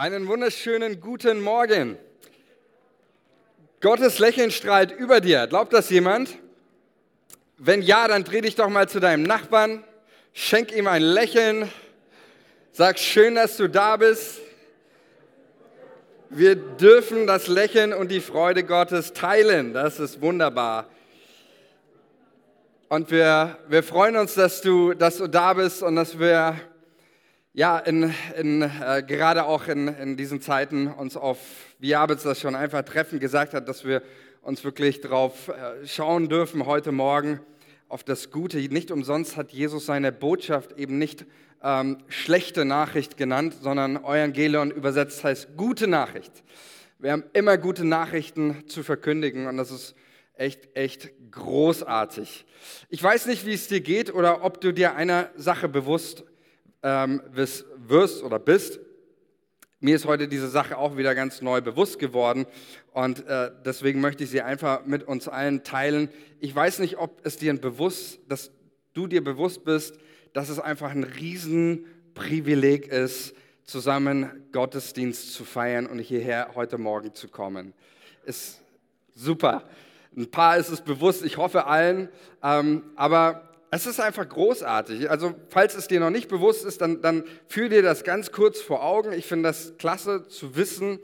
Einen wunderschönen guten Morgen. Gottes Lächeln strahlt über dir. Glaubt das jemand? Wenn ja, dann dreh dich doch mal zu deinem Nachbarn, schenk ihm ein Lächeln, sag schön, dass du da bist. Wir dürfen das Lächeln und die Freude Gottes teilen. Das ist wunderbar. Und wir, wir freuen uns, dass du, dass du da bist und dass wir ja, in, in, äh, gerade auch in, in diesen Zeiten uns auf, wie Abitz das schon einfach treffen gesagt hat, dass wir uns wirklich darauf äh, schauen dürfen heute Morgen auf das Gute. Nicht umsonst hat Jesus seine Botschaft eben nicht ähm, schlechte Nachricht genannt, sondern Evangelion übersetzt heißt gute Nachricht. Wir haben immer gute Nachrichten zu verkündigen und das ist echt, echt großartig. Ich weiß nicht, wie es dir geht oder ob du dir einer Sache bewusst ähm, wirst oder bist. Mir ist heute diese Sache auch wieder ganz neu bewusst geworden und äh, deswegen möchte ich sie einfach mit uns allen teilen. Ich weiß nicht, ob es dir bewusst, dass du dir bewusst bist, dass es einfach ein Riesenprivileg ist, zusammen Gottesdienst zu feiern und hierher heute Morgen zu kommen. Ist super. Ein paar ist es bewusst, ich hoffe allen, ähm, aber es ist einfach großartig. Also falls es dir noch nicht bewusst ist, dann, dann führ dir das ganz kurz vor Augen. Ich finde das klasse zu wissen,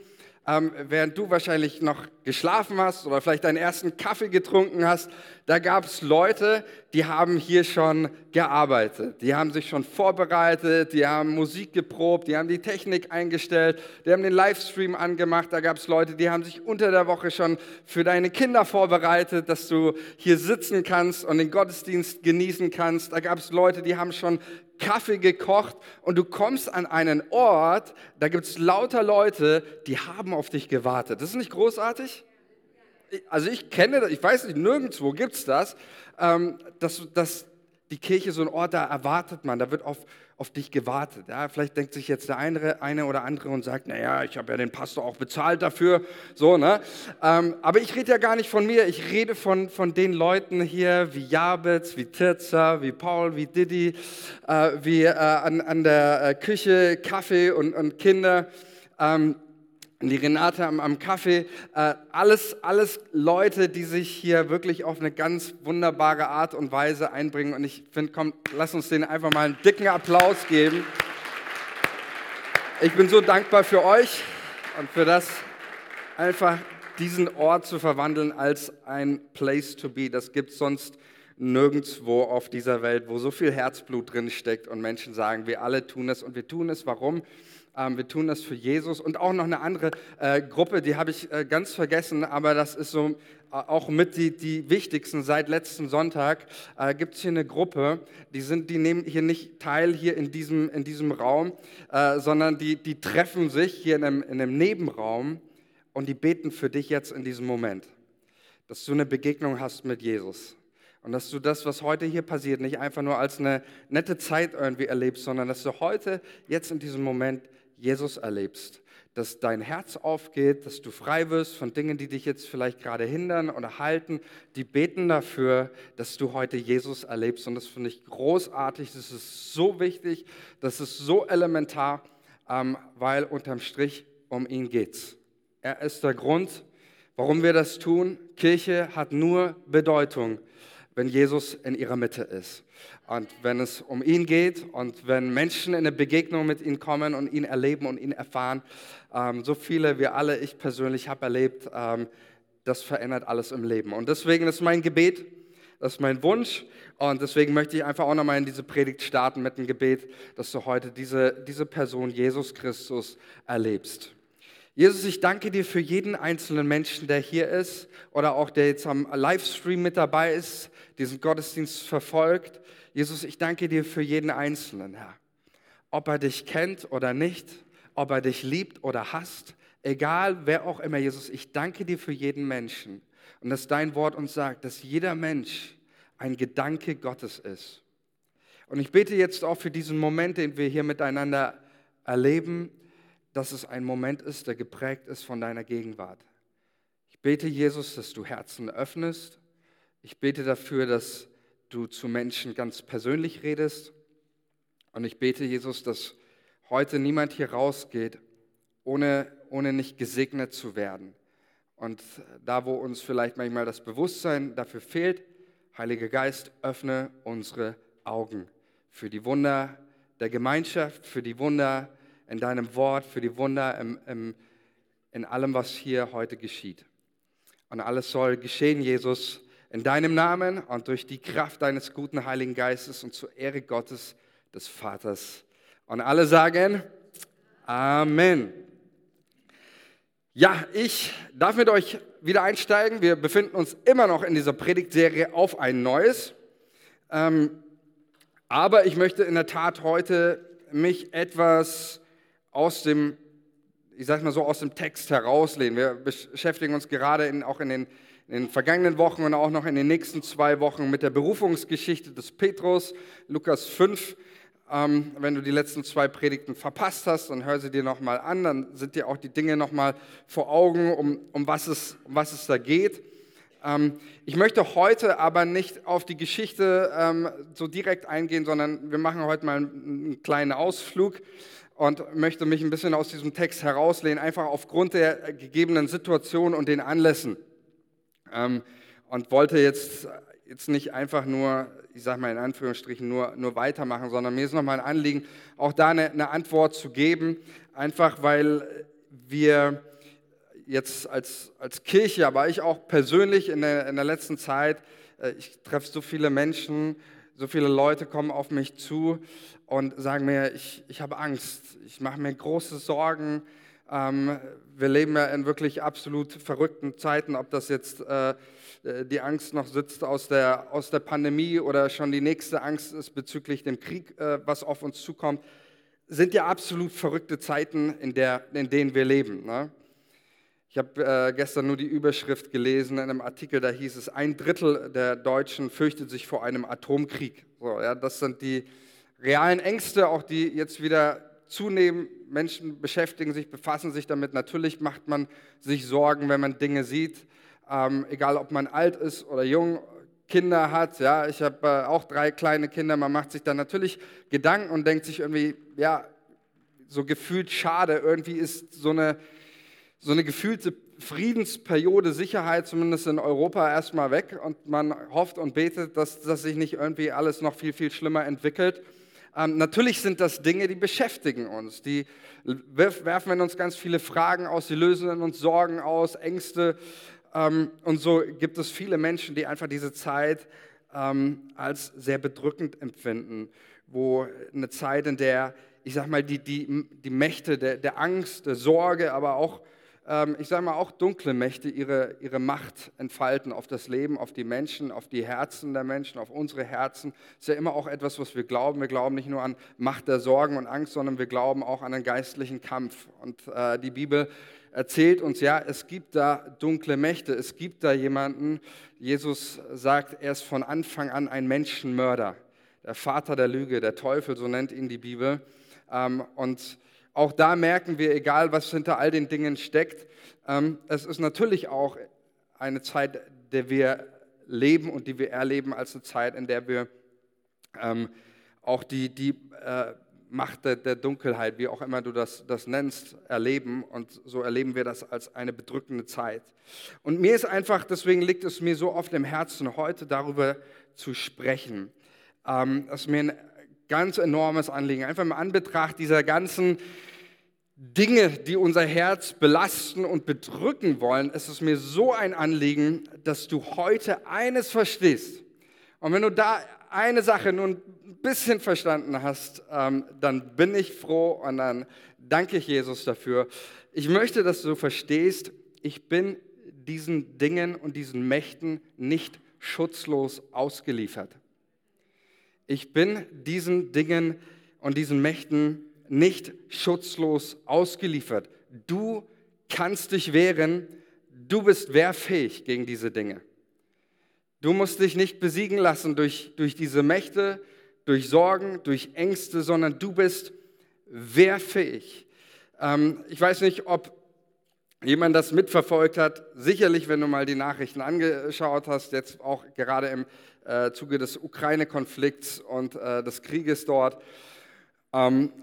ähm, während du wahrscheinlich noch geschlafen hast oder vielleicht deinen ersten Kaffee getrunken hast, da gab es Leute, die haben hier schon gearbeitet, die haben sich schon vorbereitet, die haben Musik geprobt, die haben die Technik eingestellt, die haben den Livestream angemacht, da gab es Leute, die haben sich unter der Woche schon für deine Kinder vorbereitet, dass du hier sitzen kannst und den Gottesdienst genießen kannst, da gab es Leute, die haben schon Kaffee gekocht und du kommst an einen Ort, da gibt es lauter Leute, die haben auf dich gewartet. Das ist nicht großartig? Also ich kenne das, ich weiß nicht, nirgendwo gibt es das, ähm, dass, dass die Kirche so ein Ort, da erwartet man, da wird auf, auf dich gewartet. Ja, vielleicht denkt sich jetzt der eine, eine oder andere und sagt, naja, ich habe ja den Pastor auch bezahlt dafür. So, ne? Ähm, aber ich rede ja gar nicht von mir, ich rede von, von den Leuten hier wie Jabez, wie Tirza, wie Paul, wie Didi, äh, wie äh, an, an der äh, Küche Kaffee und, und Kinder. Ähm, die Renate am, am Kaffee, äh, alles, alles Leute, die sich hier wirklich auf eine ganz wunderbare Art und Weise einbringen. Und ich finde, komm, lass uns denen einfach mal einen dicken Applaus geben. Ich bin so dankbar für euch und für das, einfach diesen Ort zu verwandeln als ein Place to be. Das gibt es sonst nirgendwo auf dieser Welt, wo so viel Herzblut drin steckt und Menschen sagen, wir alle tun es und wir tun es. Warum? Ähm, wir tun das für Jesus und auch noch eine andere äh, Gruppe, die habe ich äh, ganz vergessen, aber das ist so äh, auch mit die, die wichtigsten. Seit letzten Sonntag äh, gibt es hier eine Gruppe, die, sind, die nehmen hier nicht teil hier in diesem, in diesem Raum, äh, sondern die, die treffen sich hier in einem, in einem Nebenraum und die beten für dich jetzt in diesem Moment, dass du eine Begegnung hast mit Jesus. Und dass du das, was heute hier passiert, nicht einfach nur als eine nette Zeit irgendwie erlebst, sondern dass du heute, jetzt in diesem Moment, Jesus erlebst, dass dein Herz aufgeht, dass du frei wirst von Dingen, die dich jetzt vielleicht gerade hindern oder halten. Die beten dafür, dass du heute Jesus erlebst. Und das finde ich großartig, das ist so wichtig, das ist so elementar, ähm, weil unterm Strich um ihn geht's. Er ist der Grund, warum wir das tun. Kirche hat nur Bedeutung, wenn Jesus in ihrer Mitte ist. Und wenn es um ihn geht und wenn Menschen in eine Begegnung mit ihm kommen und ihn erleben und ihn erfahren, ähm, so viele wir alle, ich persönlich habe erlebt, ähm, das verändert alles im Leben. Und deswegen ist mein Gebet, das ist mein Wunsch. Und deswegen möchte ich einfach auch nochmal in diese Predigt starten mit dem Gebet, dass du heute diese, diese Person, Jesus Christus, erlebst. Jesus, ich danke dir für jeden einzelnen Menschen, der hier ist oder auch der jetzt am Livestream mit dabei ist, diesen Gottesdienst verfolgt. Jesus, ich danke dir für jeden Einzelnen, Herr. Ob er dich kennt oder nicht, ob er dich liebt oder hasst, egal wer auch immer, Jesus, ich danke dir für jeden Menschen. Und dass dein Wort uns sagt, dass jeder Mensch ein Gedanke Gottes ist. Und ich bete jetzt auch für diesen Moment, den wir hier miteinander erleben, dass es ein Moment ist, der geprägt ist von deiner Gegenwart. Ich bete, Jesus, dass du Herzen öffnest. Ich bete dafür, dass du zu Menschen ganz persönlich redest. Und ich bete, Jesus, dass heute niemand hier rausgeht ohne, ohne nicht gesegnet zu werden. Und da, wo uns vielleicht manchmal das Bewusstsein dafür fehlt, Heiliger Geist, öffne unsere Augen für die Wunder der Gemeinschaft, für die Wunder in deinem Wort, für die Wunder im, im, in allem, was hier heute geschieht. Und alles soll geschehen, Jesus, in deinem Namen und durch die Kraft deines guten Heiligen Geistes und zur Ehre Gottes, des Vaters. Und alle sagen Amen. Ja, ich darf mit euch wieder einsteigen. Wir befinden uns immer noch in dieser Predigtserie auf ein neues. Ähm, aber ich möchte in der Tat heute mich etwas aus dem, ich sag mal so, aus dem Text herauslehnen. Wir beschäftigen uns gerade in, auch in den, in den vergangenen Wochen und auch noch in den nächsten zwei Wochen mit der Berufungsgeschichte des Petrus, Lukas 5. Ähm, wenn du die letzten zwei Predigten verpasst hast, dann hör sie dir nochmal an, dann sind dir auch die Dinge nochmal vor Augen, um, um, was es, um was es da geht. Ähm, ich möchte heute aber nicht auf die Geschichte ähm, so direkt eingehen, sondern wir machen heute mal einen kleinen Ausflug und möchte mich ein bisschen aus diesem Text herauslehnen, einfach aufgrund der gegebenen Situation und den Anlässen. Ähm, und wollte jetzt, jetzt nicht einfach nur, ich sage mal in Anführungsstrichen, nur, nur weitermachen, sondern mir ist nochmal ein Anliegen, auch da eine, eine Antwort zu geben, einfach weil wir jetzt als, als Kirche, aber ich auch persönlich in der, in der letzten Zeit, äh, ich treffe so viele Menschen, so viele Leute kommen auf mich zu und sagen mir, ich, ich habe Angst, ich mache mir große Sorgen. Ähm, wir leben ja in wirklich absolut verrückten Zeiten, ob das jetzt äh, äh, die Angst noch sitzt aus der, aus der Pandemie oder schon die nächste Angst ist bezüglich dem Krieg, äh, was auf uns zukommt, sind ja absolut verrückte Zeiten, in, der, in denen wir leben. Ne? Ich habe äh, gestern nur die Überschrift gelesen in einem Artikel, da hieß es, ein Drittel der Deutschen fürchtet sich vor einem Atomkrieg. So, ja, das sind die realen Ängste, auch die jetzt wieder zunehmen. Menschen beschäftigen sich, befassen sich damit. Natürlich macht man sich Sorgen, wenn man Dinge sieht, ähm, egal ob man alt ist oder jung, Kinder hat. Ja, ich habe äh, auch drei kleine Kinder. Man macht sich dann natürlich Gedanken und denkt sich irgendwie, ja, so gefühlt schade. Irgendwie ist so eine so eine gefühlte Friedensperiode, Sicherheit zumindest in Europa erstmal weg und man hofft und betet, dass, dass sich nicht irgendwie alles noch viel, viel schlimmer entwickelt. Ähm, natürlich sind das Dinge, die beschäftigen uns, die werfen in uns ganz viele Fragen aus, die lösen in uns Sorgen aus, Ängste. Ähm, und so gibt es viele Menschen, die einfach diese Zeit ähm, als sehr bedrückend empfinden, wo eine Zeit, in der, ich sag mal, die, die, die Mächte der, der Angst, der Sorge, aber auch ähm, ich sage mal, auch dunkle Mächte ihre, ihre Macht entfalten auf das Leben, auf die Menschen, auf die Herzen der Menschen, auf unsere Herzen. Das ist ja immer auch etwas, was wir glauben. Wir glauben nicht nur an Macht der Sorgen und Angst, sondern wir glauben auch an einen geistlichen Kampf. Und äh, die Bibel erzählt uns, ja, es gibt da dunkle Mächte, es gibt da jemanden, Jesus sagt, er ist von Anfang an ein Menschenmörder, der Vater der Lüge, der Teufel, so nennt ihn die Bibel. Ähm, und auch da merken wir, egal was hinter all den Dingen steckt, ähm, es ist natürlich auch eine Zeit, der wir leben und die wir erleben als eine Zeit, in der wir ähm, auch die, die äh, Macht der, der, Dunkelheit, wie auch immer du das, das nennst, erleben. Und so erleben wir das als eine bedrückende Zeit. Und mir ist einfach, deswegen liegt es mir so oft im Herzen, heute darüber zu sprechen. Ähm, das ist mir ein ganz enormes Anliegen. Einfach im Anbetracht dieser ganzen Dinge, die unser Herz belasten und bedrücken wollen, ist es mir so ein Anliegen, dass du heute eines verstehst. Und wenn du da eine Sache nur ein bisschen verstanden hast, ähm, dann bin ich froh und dann danke ich Jesus dafür. Ich möchte, dass du verstehst, ich bin diesen Dingen und diesen Mächten nicht schutzlos ausgeliefert. Ich bin diesen Dingen und diesen Mächten nicht schutzlos ausgeliefert. Du kannst dich wehren, du bist wehrfähig gegen diese Dinge. Du musst dich nicht besiegen lassen durch, durch diese Mächte, durch Sorgen, durch Ängste, sondern du bist wehrfähig. Ähm, ich weiß nicht, ob jemand das mitverfolgt hat. Sicherlich, wenn du mal die Nachrichten angeschaut hast, jetzt auch gerade im äh, Zuge des Ukraine-Konflikts und äh, des Krieges dort. Ähm,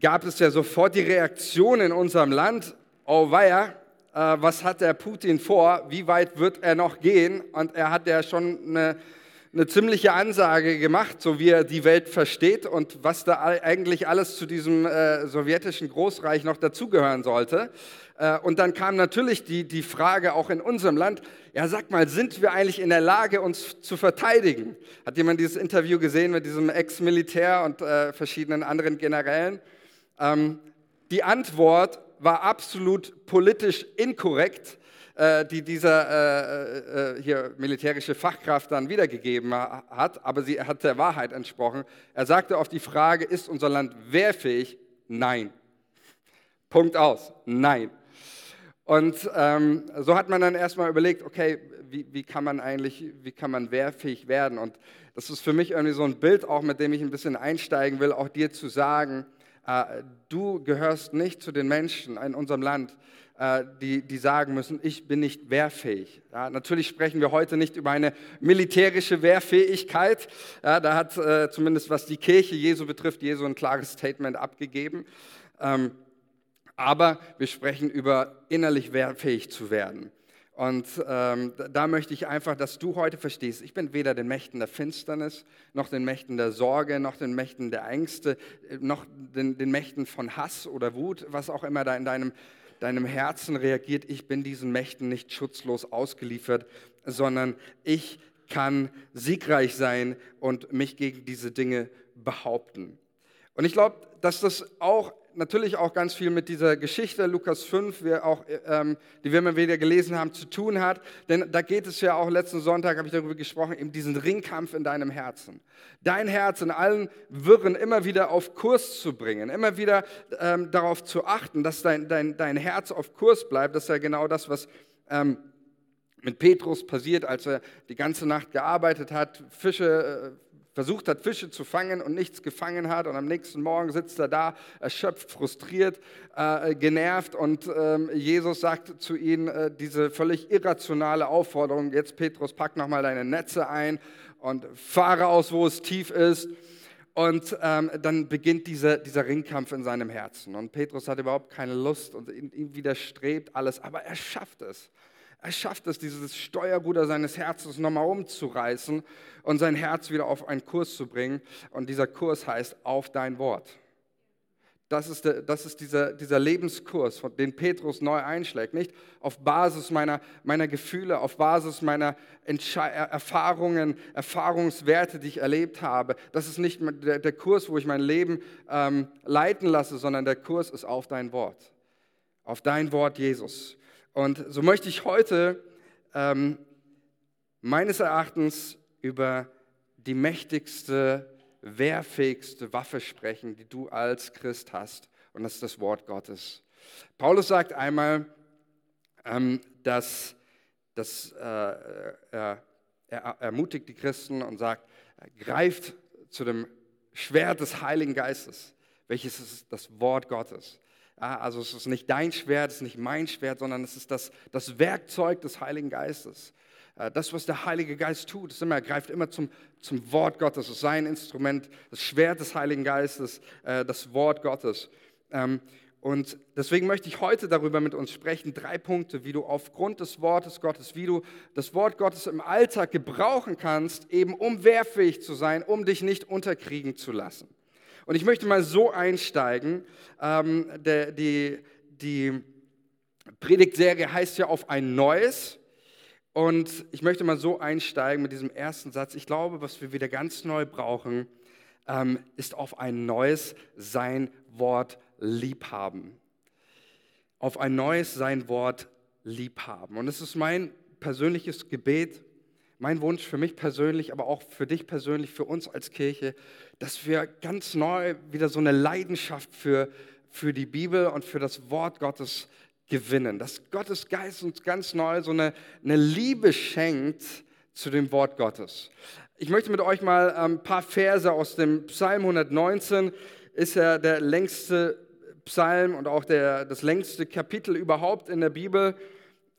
gab es ja sofort die Reaktion in unserem Land, oh weia, äh, was hat der Putin vor, wie weit wird er noch gehen? Und er hat ja schon eine, eine ziemliche Ansage gemacht, so wie er die Welt versteht und was da eigentlich alles zu diesem äh, sowjetischen Großreich noch dazugehören sollte. Äh, und dann kam natürlich die, die Frage auch in unserem Land, ja sag mal, sind wir eigentlich in der Lage, uns zu verteidigen? Hat jemand dieses Interview gesehen mit diesem Ex-Militär und äh, verschiedenen anderen Generälen? Ähm, die Antwort war absolut politisch inkorrekt, die dieser äh, äh, hier militärische Fachkraft dann wiedergegeben hat, aber sie hat der Wahrheit entsprochen. Er sagte auf die Frage, ist unser Land wehrfähig? Nein. Punkt aus. Nein. Und ähm, so hat man dann erstmal überlegt, okay, wie, wie, kann man eigentlich, wie kann man wehrfähig werden? Und das ist für mich irgendwie so ein Bild auch, mit dem ich ein bisschen einsteigen will, auch dir zu sagen, äh, du gehörst nicht zu den Menschen in unserem Land, äh, die, die sagen müssen, ich bin nicht wehrfähig. Ja, natürlich sprechen wir heute nicht über eine militärische Wehrfähigkeit. Ja, da hat äh, zumindest was die Kirche Jesu betrifft, Jesu ein klares Statement abgegeben. Ähm, aber wir sprechen über innerlich wehrfähig zu werden. Und ähm, da möchte ich einfach, dass du heute verstehst, ich bin weder den Mächten der Finsternis, noch den Mächten der Sorge, noch den Mächten der Ängste, noch den, den Mächten von Hass oder Wut, was auch immer da in deinem, deinem Herzen reagiert. Ich bin diesen Mächten nicht schutzlos ausgeliefert, sondern ich kann siegreich sein und mich gegen diese Dinge behaupten. Und ich glaube, dass das auch natürlich auch ganz viel mit dieser Geschichte Lukas 5, wir auch, ähm, die wir immer wieder gelesen haben, zu tun hat. Denn da geht es ja auch, letzten Sonntag habe ich darüber gesprochen, eben diesen Ringkampf in deinem Herzen. Dein Herz in allen Wirren immer wieder auf Kurs zu bringen, immer wieder ähm, darauf zu achten, dass dein, dein, dein Herz auf Kurs bleibt. Das ist ja genau das, was... Ähm, mit Petrus passiert, als er die ganze Nacht gearbeitet hat, Fische äh, versucht hat, Fische zu fangen und nichts gefangen hat. Und am nächsten Morgen sitzt er da, erschöpft, frustriert, äh, genervt. Und ähm, Jesus sagt zu ihnen äh, diese völlig irrationale Aufforderung, jetzt Petrus, pack nochmal deine Netze ein und fahre aus, wo es tief ist. Und ähm, dann beginnt dieser, dieser Ringkampf in seinem Herzen. Und Petrus hat überhaupt keine Lust und ihm widerstrebt alles, aber er schafft es. Er schafft es, dieses Steuerruder seines Herzens nochmal umzureißen und sein Herz wieder auf einen Kurs zu bringen. Und dieser Kurs heißt auf dein Wort. Das ist, der, das ist dieser, dieser Lebenskurs, den Petrus neu einschlägt. Nicht auf Basis meiner, meiner Gefühle, auf Basis meiner Entsche Erfahrungen, Erfahrungswerte, die ich erlebt habe. Das ist nicht der, der Kurs, wo ich mein Leben ähm, leiten lasse, sondern der Kurs ist auf dein Wort. Auf dein Wort, Jesus. Und so möchte ich heute ähm, meines Erachtens über die mächtigste, wehrfähigste Waffe sprechen, die du als Christ hast. Und das ist das Wort Gottes. Paulus sagt einmal, ähm, dass, dass äh, er, er ermutigt die Christen und sagt, greift zu dem Schwert des Heiligen Geistes, welches ist das Wort Gottes. Ja, also es ist nicht dein Schwert, es ist nicht mein Schwert, sondern es ist das, das Werkzeug des Heiligen Geistes. Äh, das, was der Heilige Geist tut, ist immer, er greift immer zum, zum Wort Gottes. Es ist sein Instrument, das Schwert des Heiligen Geistes, äh, das Wort Gottes. Ähm, und deswegen möchte ich heute darüber mit uns sprechen, drei Punkte, wie du aufgrund des Wortes Gottes, wie du das Wort Gottes im Alltag gebrauchen kannst, eben um wehrfähig zu sein, um dich nicht unterkriegen zu lassen. Und ich möchte mal so einsteigen. Ähm, der, die, die Predigtserie heißt ja auf ein neues. Und ich möchte mal so einsteigen mit diesem ersten Satz. Ich glaube, was wir wieder ganz neu brauchen, ähm, ist auf ein neues sein Wort liebhaben. Auf ein neues sein Wort liebhaben. Und es ist mein persönliches Gebet, mein Wunsch für mich persönlich, aber auch für dich persönlich, für uns als Kirche, dass wir ganz neu wieder so eine Leidenschaft für, für die Bibel und für das Wort Gottes gewinnen. Dass Gottes Geist uns ganz neu so eine, eine Liebe schenkt zu dem Wort Gottes. Ich möchte mit euch mal ein paar Verse aus dem Psalm 119, ist ja der längste Psalm und auch der, das längste Kapitel überhaupt in der Bibel.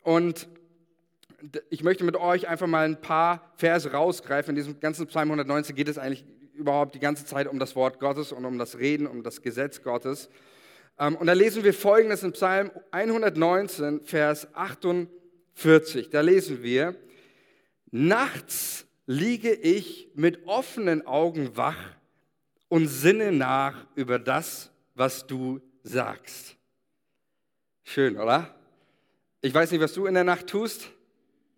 Und ich möchte mit euch einfach mal ein paar Verse rausgreifen. In diesem ganzen Psalm 119 geht es eigentlich überhaupt die ganze Zeit um das Wort Gottes und um das Reden, um das Gesetz Gottes. Ähm, und da lesen wir Folgendes in Psalm 119, Vers 48. Da lesen wir, nachts liege ich mit offenen Augen wach und sinne nach über das, was du sagst. Schön, oder? Ich weiß nicht, was du in der Nacht tust.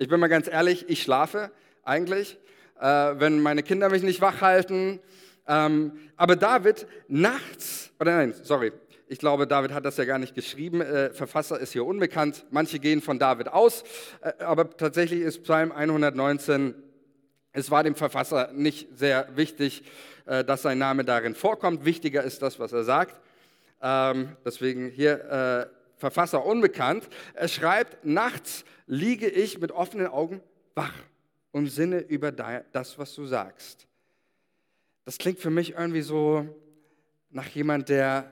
Ich bin mal ganz ehrlich, ich schlafe eigentlich, äh, wenn meine Kinder mich nicht wach halten. Ähm, aber David nachts, oder nein, sorry, ich glaube, David hat das ja gar nicht geschrieben. Äh, Verfasser ist hier unbekannt. Manche gehen von David aus, äh, aber tatsächlich ist Psalm 119 es war dem Verfasser nicht sehr wichtig, äh, dass sein Name darin vorkommt. Wichtiger ist das, was er sagt. Ähm, deswegen hier äh, Verfasser unbekannt. Er schreibt, nachts liege ich mit offenen Augen wach und sinne über das, was du sagst. Das klingt für mich irgendwie so nach jemand, der,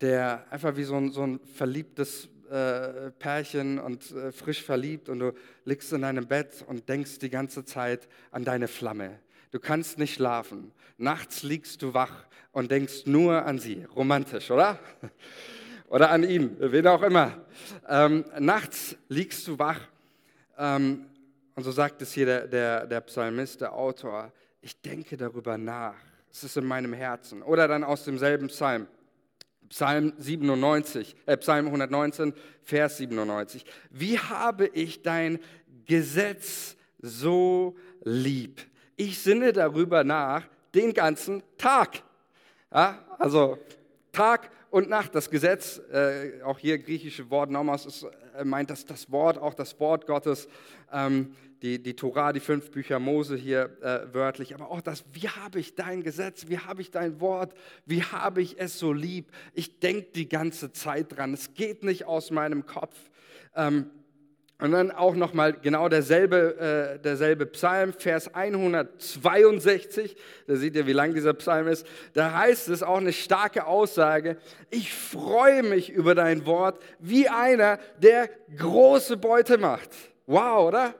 der einfach wie so ein, so ein verliebtes äh, Pärchen und äh, frisch verliebt und du liegst in deinem Bett und denkst die ganze Zeit an deine Flamme. Du kannst nicht schlafen. Nachts liegst du wach und denkst nur an sie. Romantisch, oder? Oder an ihn, wen auch immer. Ähm, nachts liegst du wach ähm, und so sagt es hier der, der, der Psalmist, der Autor, ich denke darüber nach. Es ist in meinem Herzen. Oder dann aus demselben Psalm. Psalm 97, äh, Psalm 119, Vers 97. Wie habe ich dein Gesetz so lieb? Ich sinne darüber nach den ganzen Tag. Ja, also Tag und Nacht. Das Gesetz, äh, auch hier griechische Wort Nomos, ist, äh, meint das, das Wort, auch das Wort Gottes. Ähm, die, die Tora, die fünf Bücher Mose hier äh, wörtlich, aber auch das, wie habe ich dein Gesetz, wie habe ich dein Wort, wie habe ich es so lieb. Ich denke die ganze Zeit dran, es geht nicht aus meinem Kopf. Ähm, und dann auch nochmal genau derselbe, äh, derselbe Psalm, Vers 162, da seht ihr, wie lang dieser Psalm ist, da heißt es auch eine starke Aussage, ich freue mich über dein Wort wie einer, der große Beute macht. Wow, oder?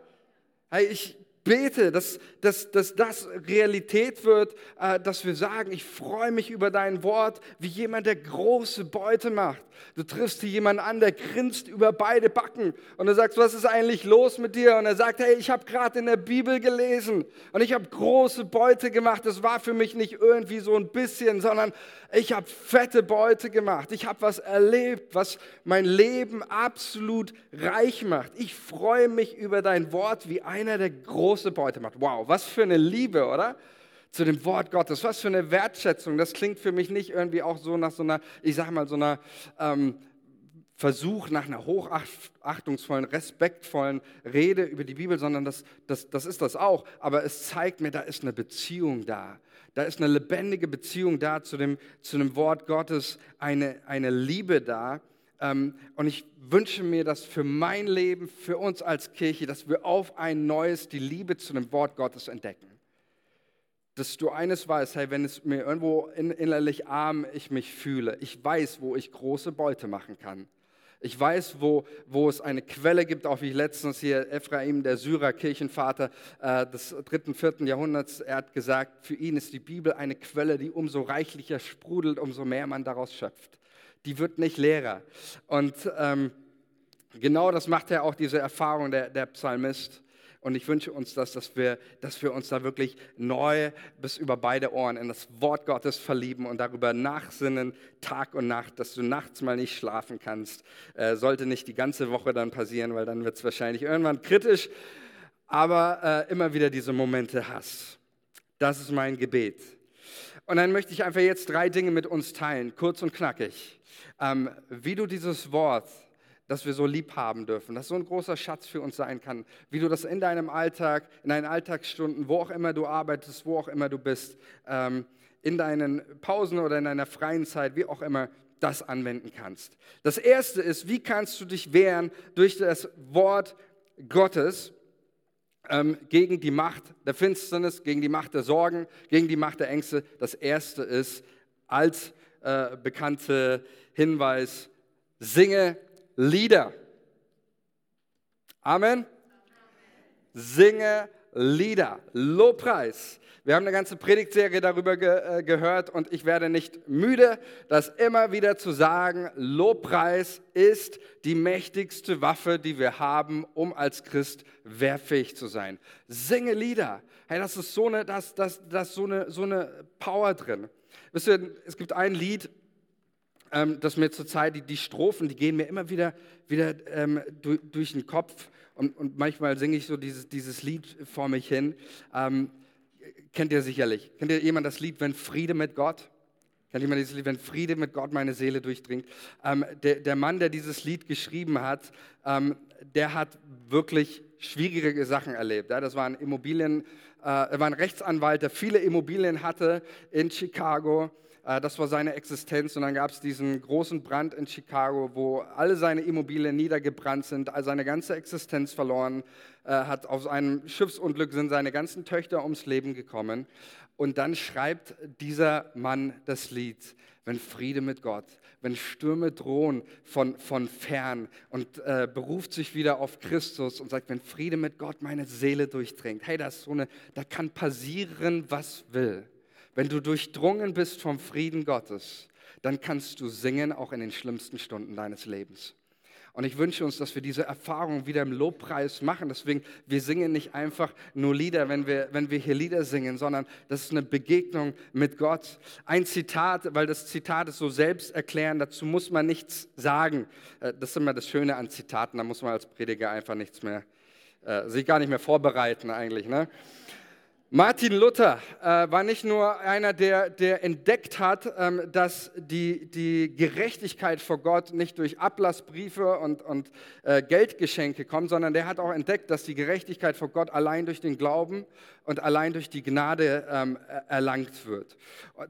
Ich bete, dass, dass, dass das Realität wird, äh, dass wir sagen, ich freue mich über dein Wort, wie jemand, der große Beute macht. Du triffst hier jemanden an, der grinst über beide Backen und du sagst, was ist eigentlich los mit dir? Und er sagt, hey, ich habe gerade in der Bibel gelesen und ich habe große Beute gemacht. Das war für mich nicht irgendwie so ein bisschen, sondern ich habe fette Beute gemacht. Ich habe was erlebt, was mein Leben absolut reich macht. Ich freue mich über dein Wort wie einer, der große Beute macht. Wow, was für eine Liebe, oder? zu dem Wort Gottes. Was für eine Wertschätzung. Das klingt für mich nicht irgendwie auch so nach so einer, ich sage mal, so einer ähm, Versuch nach einer hochachtungsvollen, respektvollen Rede über die Bibel, sondern das, das, das ist das auch. Aber es zeigt mir, da ist eine Beziehung da. Da ist eine lebendige Beziehung da zu dem, zu dem Wort Gottes, eine, eine Liebe da. Ähm, und ich wünsche mir, dass für mein Leben, für uns als Kirche, dass wir auf ein neues die Liebe zu dem Wort Gottes entdecken dass du eines weißt, hey, wenn es mir irgendwo innerlich arm ich mich fühle, ich weiß, wo ich große Beute machen kann. Ich weiß, wo, wo es eine Quelle gibt, auch wie letztens hier Ephraim, der Syrer Kirchenvater äh, des dritten, vierten Jahrhunderts, er hat gesagt, für ihn ist die Bibel eine Quelle, die umso reichlicher sprudelt, umso mehr man daraus schöpft. Die wird nicht leerer. Und ähm, genau das macht ja auch diese Erfahrung der, der Psalmist. Und ich wünsche uns das, dass wir, dass wir uns da wirklich neu bis über beide Ohren in das Wort Gottes verlieben und darüber nachsinnen, Tag und Nacht, dass du nachts mal nicht schlafen kannst. Äh, sollte nicht die ganze Woche dann passieren, weil dann wird es wahrscheinlich irgendwann kritisch, aber äh, immer wieder diese Momente hast. Das ist mein Gebet. Und dann möchte ich einfach jetzt drei Dinge mit uns teilen, kurz und knackig. Ähm, wie du dieses Wort dass wir so lieb haben dürfen, dass so ein großer Schatz für uns sein kann, wie du das in deinem Alltag, in deinen Alltagsstunden, wo auch immer du arbeitest, wo auch immer du bist, ähm, in deinen Pausen oder in deiner freien Zeit, wie auch immer, das anwenden kannst. Das erste ist, wie kannst du dich wehren durch das Wort Gottes ähm, gegen die Macht der Finsternis, gegen die Macht der Sorgen, gegen die Macht der Ängste. Das erste ist, als äh, bekannte Hinweis, singe Lieder. Amen. Singe Lieder, Lobpreis. Wir haben eine ganze Predigtserie darüber ge äh, gehört und ich werde nicht müde, das immer wieder zu sagen. Lobpreis ist die mächtigste Waffe, die wir haben, um als Christ wehrfähig zu sein. Singe Lieder. Hey, das ist so eine, das, das, das so eine, so eine Power drin. Wisst ihr, es gibt ein Lied, ähm, das mir zurzeit, die, die Strophen, die gehen mir immer wieder, wieder ähm, durch, durch, den Kopf und, und, manchmal singe ich so dieses, dieses Lied vor mich hin. Ähm, kennt ihr sicherlich. Kennt ihr jemand das Lied, wenn Friede mit Gott? Kennt jemand dieses Lied, wenn Friede mit Gott meine Seele durchdringt? Ähm, der, der, Mann, der dieses Lied geschrieben hat, ähm, der hat wirklich schwierige Sachen erlebt. Ja? Das war ein Immobilien, äh, war ein Rechtsanwalt, der viele Immobilien hatte in Chicago das war seine Existenz. Und dann gab es diesen großen Brand in Chicago, wo alle seine Immobilien niedergebrannt sind, all seine ganze Existenz verloren äh, hat. Aus einem Schiffsunglück sind seine ganzen Töchter ums Leben gekommen. Und dann schreibt dieser Mann das Lied, wenn Friede mit Gott, wenn Stürme drohen von, von fern und äh, beruft sich wieder auf Christus und sagt, wenn Friede mit Gott meine Seele durchdringt. Hey, das so eine, da kann passieren, was will. Wenn du durchdrungen bist vom Frieden Gottes, dann kannst du singen, auch in den schlimmsten Stunden deines Lebens. Und ich wünsche uns, dass wir diese Erfahrung wieder im Lobpreis machen. Deswegen, wir singen nicht einfach nur Lieder, wenn wir, wenn wir hier Lieder singen, sondern das ist eine Begegnung mit Gott. Ein Zitat, weil das Zitat ist so selbsterklärend, dazu muss man nichts sagen. Äh, das ist immer das Schöne an Zitaten, da muss man als Prediger einfach nichts mehr, äh, sich gar nicht mehr vorbereiten eigentlich. Ne? Martin Luther äh, war nicht nur einer, der, der entdeckt hat, ähm, dass die, die Gerechtigkeit vor Gott nicht durch Ablassbriefe und, und äh, Geldgeschenke kommt, sondern der hat auch entdeckt, dass die Gerechtigkeit vor Gott allein durch den Glauben und allein durch die Gnade ähm, erlangt wird.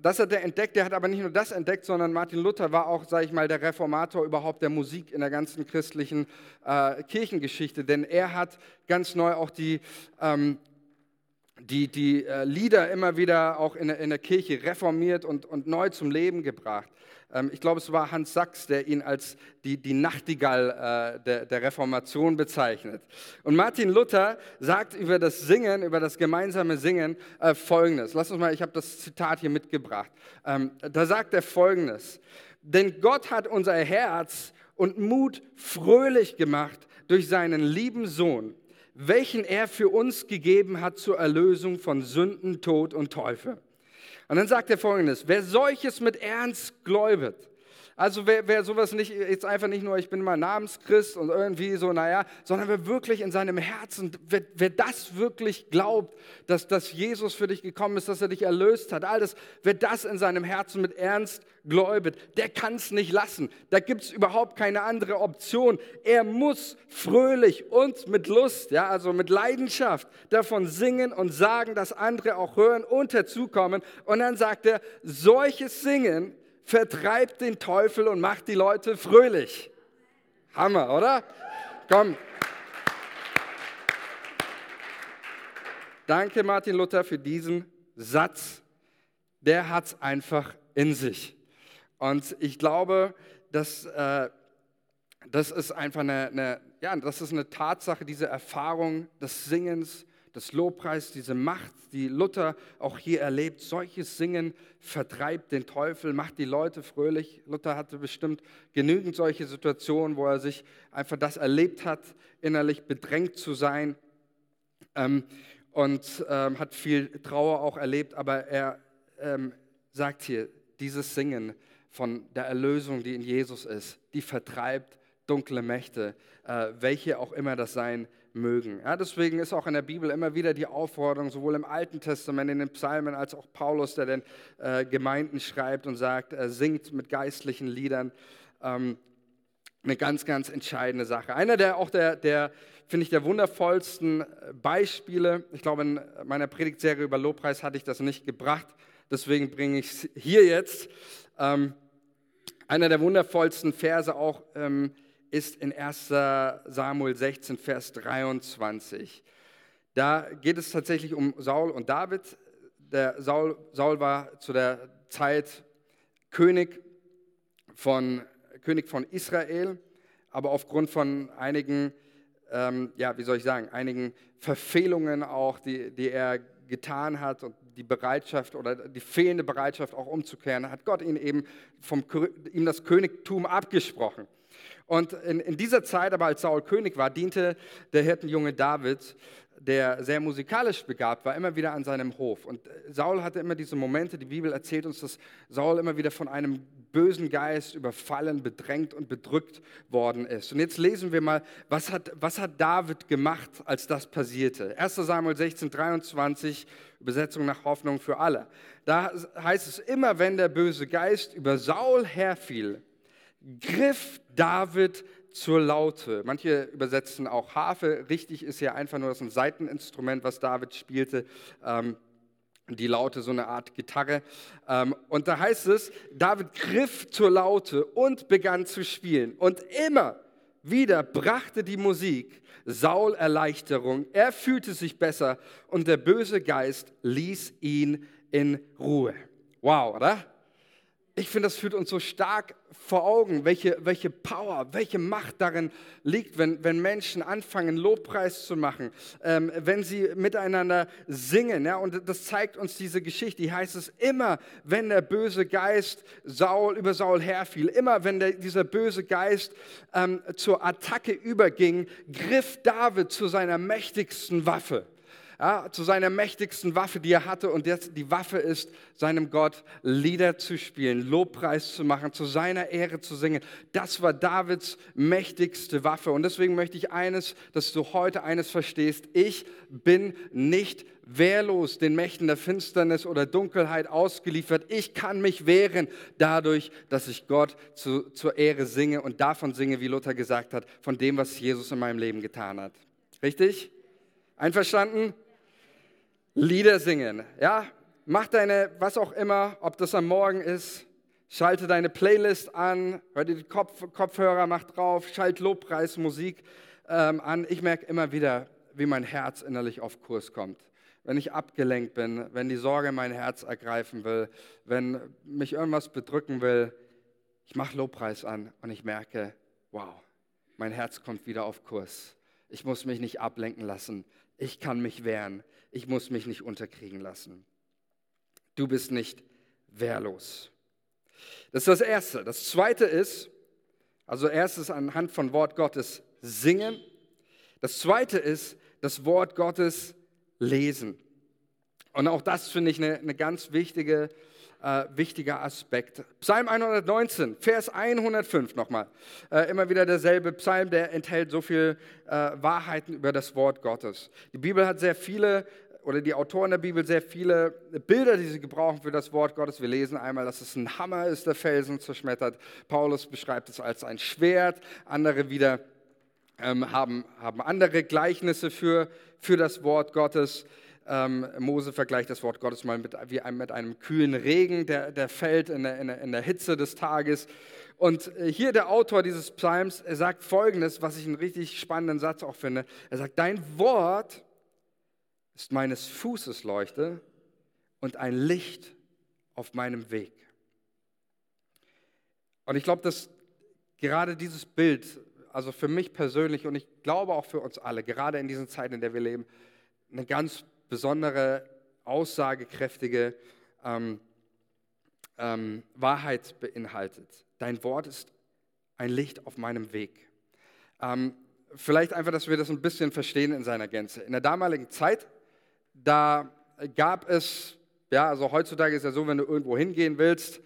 Das hat er entdeckt, der hat aber nicht nur das entdeckt, sondern Martin Luther war auch, sage ich mal, der Reformator überhaupt der Musik in der ganzen christlichen äh, Kirchengeschichte, denn er hat ganz neu auch die ähm, die, die äh, Lieder immer wieder auch in, in der Kirche reformiert und, und neu zum Leben gebracht. Ähm, ich glaube, es war Hans Sachs, der ihn als die, die Nachtigall äh, der, der Reformation bezeichnet. Und Martin Luther sagt über das Singen, über das gemeinsame Singen äh, Folgendes. Lass uns mal, ich habe das Zitat hier mitgebracht. Ähm, da sagt er Folgendes. Denn Gott hat unser Herz und Mut fröhlich gemacht durch seinen lieben Sohn welchen er für uns gegeben hat zur Erlösung von Sünden, Tod und Teufel. Und dann sagt er folgendes, wer solches mit Ernst gläubet, also wer, wer sowas nicht, jetzt einfach nicht nur, ich bin mal Namenschrist und irgendwie so, naja, sondern wer wirklich in seinem Herzen, wer, wer das wirklich glaubt, dass, dass Jesus für dich gekommen ist, dass er dich erlöst hat, alles, wer das in seinem Herzen mit Ernst gläubet, der kann es nicht lassen. Da gibt es überhaupt keine andere Option. Er muss fröhlich und mit Lust, ja, also mit Leidenschaft davon singen und sagen, dass andere auch hören und dazukommen. Und dann sagt er, solches Singen vertreibt den Teufel und macht die Leute fröhlich. Hammer, oder? Komm. Danke, Martin Luther, für diesen Satz. Der hat es einfach in sich. Und ich glaube, dass äh, das ist einfach eine, eine, ja, das ist eine Tatsache, diese Erfahrung des Singens, das Lobpreis, diese Macht, die Luther auch hier erlebt. Solches Singen vertreibt den Teufel, macht die Leute fröhlich. Luther hatte bestimmt genügend solche Situationen, wo er sich einfach das erlebt hat, innerlich bedrängt zu sein ähm, und ähm, hat viel Trauer auch erlebt. Aber er ähm, sagt hier, dieses Singen von der Erlösung, die in Jesus ist, die vertreibt dunkle Mächte, äh, welche auch immer das sein mögen. Ja, deswegen ist auch in der Bibel immer wieder die Aufforderung, sowohl im Alten Testament, in den Psalmen, als auch Paulus, der den äh, Gemeinden schreibt und sagt, äh, singt mit geistlichen Liedern. Ähm, eine ganz, ganz entscheidende Sache. Einer der auch der, der finde ich, der wundervollsten Beispiele, ich glaube, in meiner Predigtserie über Lobpreis hatte ich das nicht gebracht, deswegen bringe ich es hier jetzt. Ähm, einer der wundervollsten Verse auch ähm, ist in 1 Samuel 16, Vers 23. Da geht es tatsächlich um Saul und David. Der Saul, Saul war zu der Zeit König von, König von Israel, aber aufgrund von einigen ähm, ja, wie soll ich sagen, einigen Verfehlungen auch, die, die er getan hat und die Bereitschaft oder die fehlende Bereitschaft auch umzukehren, hat Gott ihn eben vom, ihm das Königtum abgesprochen. Und in, in dieser Zeit, aber als Saul König war, diente der Hirtenjunge David der sehr musikalisch begabt war, immer wieder an seinem Hof. Und Saul hatte immer diese Momente, die Bibel erzählt uns, dass Saul immer wieder von einem bösen Geist überfallen, bedrängt und bedrückt worden ist. Und jetzt lesen wir mal, was hat, was hat David gemacht, als das passierte. 1 Samuel 16, 23, Übersetzung nach Hoffnung für alle. Da heißt es, immer wenn der böse Geist über Saul herfiel, griff David zur Laute. Manche übersetzen auch Harfe. Richtig ist ja einfach nur das ein Seiteninstrument, was David spielte. Ähm, die Laute, so eine Art Gitarre. Ähm, und da heißt es, David griff zur Laute und begann zu spielen. Und immer wieder brachte die Musik Saul Erleichterung. Er fühlte sich besser und der böse Geist ließ ihn in Ruhe. Wow, oder? Ich finde, das führt uns so stark vor Augen, welche, welche Power, welche Macht darin liegt, wenn, wenn Menschen anfangen, Lobpreis zu machen, ähm, wenn sie miteinander singen. Ja? Und das zeigt uns diese Geschichte. Die heißt es immer, wenn der böse Geist Saul, über Saul herfiel, immer wenn der, dieser böse Geist ähm, zur Attacke überging, griff David zu seiner mächtigsten Waffe ja, zu seiner mächtigsten Waffe, die er hatte. Und jetzt die Waffe ist, seinem Gott Lieder zu spielen, Lobpreis zu machen, zu seiner Ehre zu singen. Das war Davids mächtigste Waffe. Und deswegen möchte ich eines, dass du heute eines verstehst. Ich bin nicht wehrlos den Mächten der Finsternis oder Dunkelheit ausgeliefert. Ich kann mich wehren dadurch, dass ich Gott zu, zur Ehre singe und davon singe, wie Luther gesagt hat, von dem, was Jesus in meinem Leben getan hat. Richtig? Einverstanden? Lieder singen. Ja, mach deine, was auch immer, ob das am Morgen ist, schalte deine Playlist an, hör dir die Kopf, Kopfhörer, mach drauf, schalt Lobpreismusik ähm, an. Ich merke immer wieder, wie mein Herz innerlich auf Kurs kommt. Wenn ich abgelenkt bin, wenn die Sorge mein Herz ergreifen will, wenn mich irgendwas bedrücken will, ich mache Lobpreis an und ich merke, wow, mein Herz kommt wieder auf Kurs. Ich muss mich nicht ablenken lassen. Ich kann mich wehren. Ich muss mich nicht unterkriegen lassen. Du bist nicht wehrlos. Das ist das Erste. Das Zweite ist, also erstes anhand von Wort Gottes singen. Das Zweite ist das Wort Gottes lesen. Und auch das finde ich eine, eine ganz wichtige äh, wichtiger Aspekt. Psalm 119, Vers 105 nochmal. Äh, immer wieder derselbe Psalm, der enthält so viel äh, Wahrheiten über das Wort Gottes. Die Bibel hat sehr viele oder die Autoren der Bibel sehr viele Bilder, die sie gebrauchen für das Wort Gottes. Wir lesen einmal, dass es ein Hammer ist, der Felsen zerschmettert. Paulus beschreibt es als ein Schwert. Andere wieder ähm, haben, haben andere Gleichnisse für, für das Wort Gottes. Ähm, Mose vergleicht das Wort Gottes mal mit, wie einem, mit einem kühlen Regen, der, der fällt in der, in, der, in der Hitze des Tages. Und äh, hier der Autor dieses Psalms, er sagt folgendes, was ich einen richtig spannenden Satz auch finde. Er sagt, dein Wort ist meines Fußes Leuchte und ein Licht auf meinem Weg. Und ich glaube, dass gerade dieses Bild, also für mich persönlich und ich glaube auch für uns alle, gerade in diesen Zeiten, in der wir leben, eine ganz besondere, aussagekräftige ähm, ähm, Wahrheit beinhaltet. Dein Wort ist ein Licht auf meinem Weg. Ähm, vielleicht einfach, dass wir das ein bisschen verstehen in seiner Gänze. In der damaligen Zeit, da gab es, ja, also heutzutage ist ja so, wenn du irgendwo hingehen willst,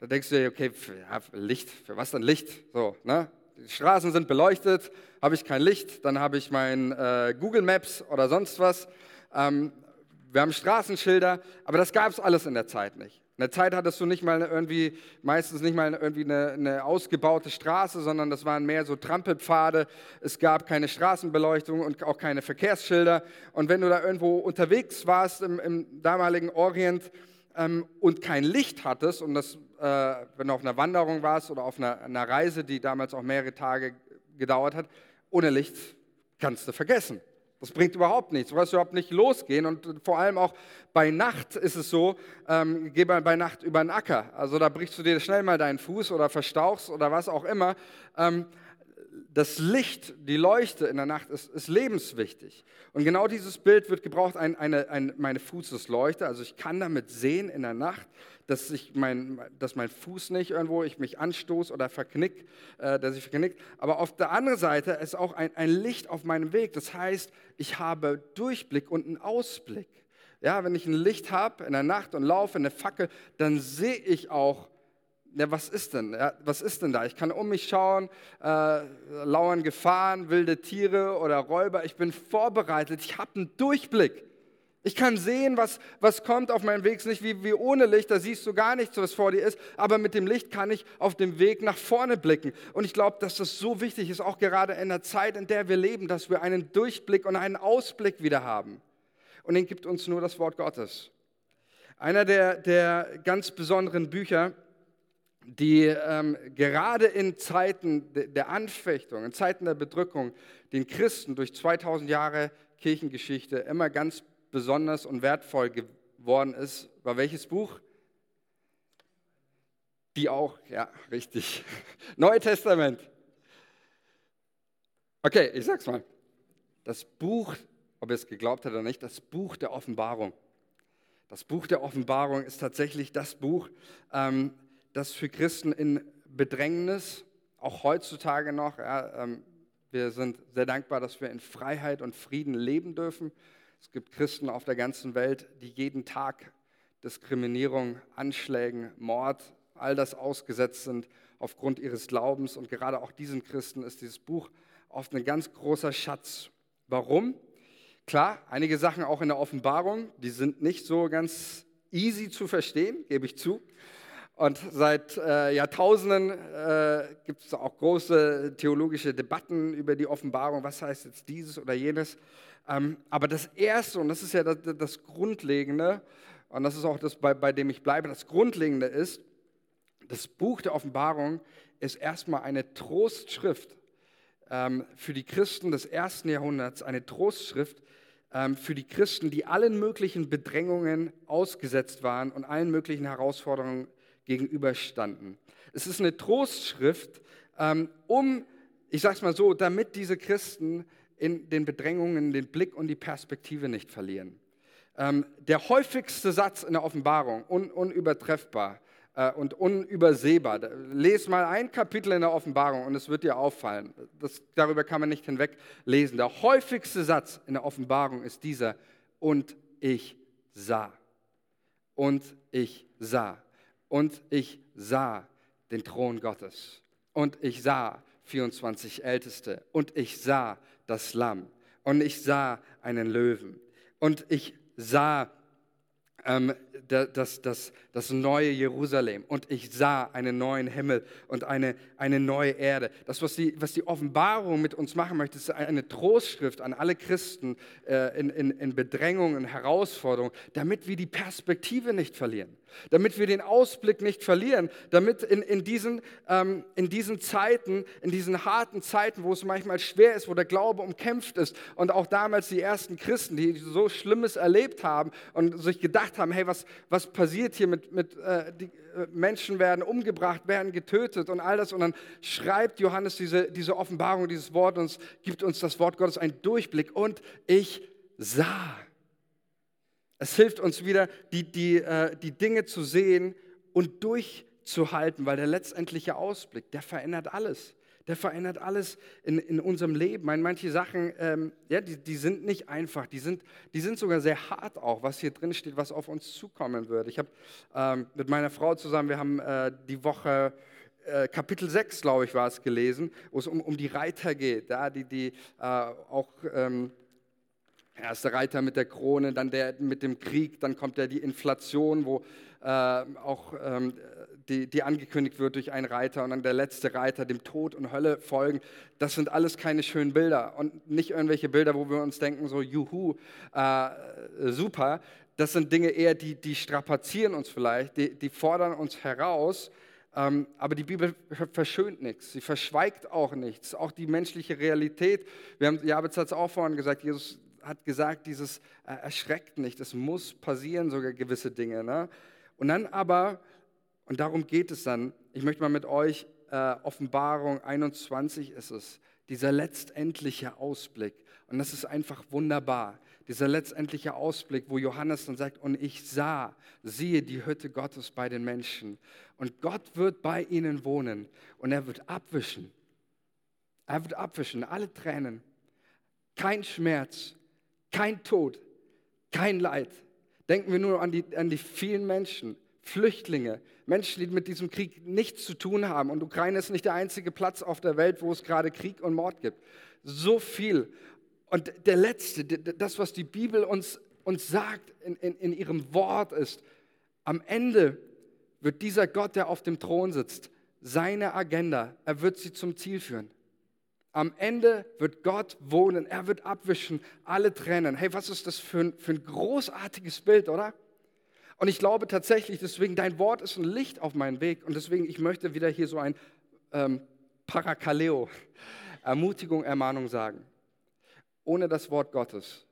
da denkst du dir, okay, für, ja, Licht, für was denn Licht? So, ne? Die Straßen sind beleuchtet, habe ich kein Licht, dann habe ich mein äh, Google Maps oder sonst was. Ähm, wir haben Straßenschilder, aber das gab es alles in der Zeit nicht. In der Zeit hattest du nicht mal irgendwie, meistens nicht mal irgendwie eine, eine, ausgebaute Straße, sondern das waren mehr so Trampelpfade. Es gab keine Straßenbeleuchtung und auch keine Verkehrsschilder. Und wenn du da irgendwo unterwegs warst im, im damaligen Orient ähm, und kein Licht hattest, und das, äh, wenn du auf einer Wanderung warst oder auf einer, einer Reise, die damals auch mehrere Tage gedauert hat, ohne Licht kannst du vergessen. Das bringt überhaupt nichts. Du wirst überhaupt nicht losgehen. Und vor allem auch bei Nacht ist es so, ähm, geh mal bei Nacht über den Acker. Also da brichst du dir schnell mal deinen Fuß oder verstauchst oder was auch immer. Ähm, das Licht, die Leuchte in der Nacht ist, ist lebenswichtig. Und genau dieses Bild wird gebraucht, ein, eine, ein, meine Fußesleuchte. Also ich kann damit sehen in der Nacht, dass, ich mein, dass mein Fuß nicht irgendwo, ich mich anstoße oder verknick, äh, dass ich verknickt. Aber auf der anderen Seite ist auch ein, ein Licht auf meinem Weg. Das heißt, ich habe Durchblick und einen Ausblick. Ja, wenn ich ein Licht habe in der Nacht und laufe, eine Fackel, dann sehe ich auch, ja, was ist denn? Ja, was ist denn da? Ich kann um mich schauen, äh, lauern Gefahren, wilde Tiere oder Räuber. Ich bin vorbereitet. Ich habe einen Durchblick. Ich kann sehen, was, was kommt auf meinem Weg. Es ist nicht wie, wie ohne Licht, da siehst du gar nichts, was vor dir ist. Aber mit dem Licht kann ich auf dem Weg nach vorne blicken. Und ich glaube, dass das so wichtig ist, auch gerade in der Zeit, in der wir leben, dass wir einen Durchblick und einen Ausblick wieder haben. Und den gibt uns nur das Wort Gottes. Einer der, der ganz besonderen Bücher, die ähm, gerade in Zeiten der Anfechtung, in Zeiten der Bedrückung, den Christen durch 2000 Jahre Kirchengeschichte immer ganz besonders und wertvoll geworden ist, war welches Buch? Die auch, ja, richtig. Neue Testament. Okay, ich sag's mal. Das Buch, ob ihr es geglaubt habt oder nicht, das Buch der Offenbarung. Das Buch der Offenbarung ist tatsächlich das Buch, ähm, das für Christen in Bedrängnis, auch heutzutage noch, ja, ähm, wir sind sehr dankbar, dass wir in Freiheit und Frieden leben dürfen. Es gibt Christen auf der ganzen Welt, die jeden Tag Diskriminierung, Anschlägen, Mord, all das ausgesetzt sind aufgrund ihres Glaubens. Und gerade auch diesen Christen ist dieses Buch oft ein ganz großer Schatz. Warum? Klar, einige Sachen auch in der Offenbarung, die sind nicht so ganz easy zu verstehen, gebe ich zu. Und seit äh, Jahrtausenden äh, gibt es auch große theologische Debatten über die Offenbarung. Was heißt jetzt dieses oder jenes? Ähm, aber das Erste, und das ist ja das, das Grundlegende, und das ist auch das, bei, bei dem ich bleibe, das Grundlegende ist, das Buch der Offenbarung ist erstmal eine Trostschrift ähm, für die Christen des ersten Jahrhunderts, eine Trostschrift ähm, für die Christen, die allen möglichen Bedrängungen ausgesetzt waren und allen möglichen Herausforderungen gegenüberstanden. Es ist eine Trostschrift, ähm, um, ich sage es mal so, damit diese Christen in den Bedrängungen den Blick und die Perspektive nicht verlieren. Ähm, der häufigste Satz in der Offenbarung, un, unübertreffbar äh, und unübersehbar. Lies mal ein Kapitel in der Offenbarung und es wird dir auffallen. Das, darüber kann man nicht hinweglesen. Der häufigste Satz in der Offenbarung ist dieser, und ich sah. Und ich sah. Und ich sah den Thron Gottes. Und ich sah 24 Älteste. Und ich sah das Lamm. Und ich sah einen Löwen. Und ich sah ähm, das, das, das neue Jerusalem und ich sah einen neuen Himmel und eine, eine neue Erde. Das, was die, was die Offenbarung mit uns machen möchte, ist eine Trostschrift an alle Christen äh, in, in, in Bedrängungen, Herausforderungen, damit wir die Perspektive nicht verlieren, damit wir den Ausblick nicht verlieren, damit in, in, diesen, ähm, in diesen Zeiten, in diesen harten Zeiten, wo es manchmal schwer ist, wo der Glaube umkämpft ist und auch damals die ersten Christen, die so Schlimmes erlebt haben und sich gedacht haben, hey, was, was passiert hier mit, mit äh, die äh, Menschen werden umgebracht, werden getötet und all das. Und dann schreibt Johannes diese, diese Offenbarung, dieses Wort und gibt uns das Wort Gottes einen Durchblick. Und ich sah. Es hilft uns wieder, die, die, äh, die Dinge zu sehen und durchzuhalten, weil der letztendliche Ausblick, der verändert alles der verändert alles in, in unserem Leben. Meine, manche Sachen, ähm, ja, die, die sind nicht einfach, die sind, die sind sogar sehr hart auch, was hier drin steht, was auf uns zukommen wird. Ich habe ähm, mit meiner Frau zusammen, wir haben äh, die Woche äh, Kapitel 6, glaube ich, war es gelesen, wo es um, um die Reiter geht, ja, die, die äh, auch... Ähm, Erster Reiter mit der Krone, dann der mit dem Krieg, dann kommt ja die Inflation, wo äh, auch ähm, die, die angekündigt wird durch einen Reiter und dann der letzte Reiter dem Tod und Hölle folgen. Das sind alles keine schönen Bilder und nicht irgendwelche Bilder, wo wir uns denken, so juhu, äh, super. Das sind Dinge eher, die, die strapazieren uns vielleicht, die, die fordern uns heraus. Ähm, aber die Bibel verschönt nichts, sie verschweigt auch nichts, auch die menschliche Realität. Wir haben, Jabez hat es auch vorhin gesagt, Jesus hat gesagt, dieses äh, erschreckt nicht, es muss passieren, sogar gewisse Dinge. Ne? Und dann aber und darum geht es dann. Ich möchte mal mit euch, äh, Offenbarung 21 ist es, dieser letztendliche Ausblick. Und das ist einfach wunderbar. Dieser letztendliche Ausblick, wo Johannes dann sagt, und ich sah, siehe die Hütte Gottes bei den Menschen. Und Gott wird bei ihnen wohnen und er wird abwischen. Er wird abwischen, alle Tränen. Kein Schmerz, kein Tod, kein Leid. Denken wir nur an die, an die vielen Menschen, Flüchtlinge, Menschen, die mit diesem Krieg nichts zu tun haben. Und Ukraine ist nicht der einzige Platz auf der Welt, wo es gerade Krieg und Mord gibt. So viel. Und der letzte, das, was die Bibel uns, uns sagt in, in, in ihrem Wort ist, am Ende wird dieser Gott, der auf dem Thron sitzt, seine Agenda, er wird sie zum Ziel führen. Am Ende wird Gott wohnen, er wird abwischen alle Tränen. Hey, was ist das für ein, für ein großartiges Bild, oder? Und ich glaube tatsächlich, deswegen, dein Wort ist ein Licht auf meinen Weg und deswegen, ich möchte wieder hier so ein ähm, Parakaleo, Ermutigung, Ermahnung sagen. Ohne das Wort Gottes,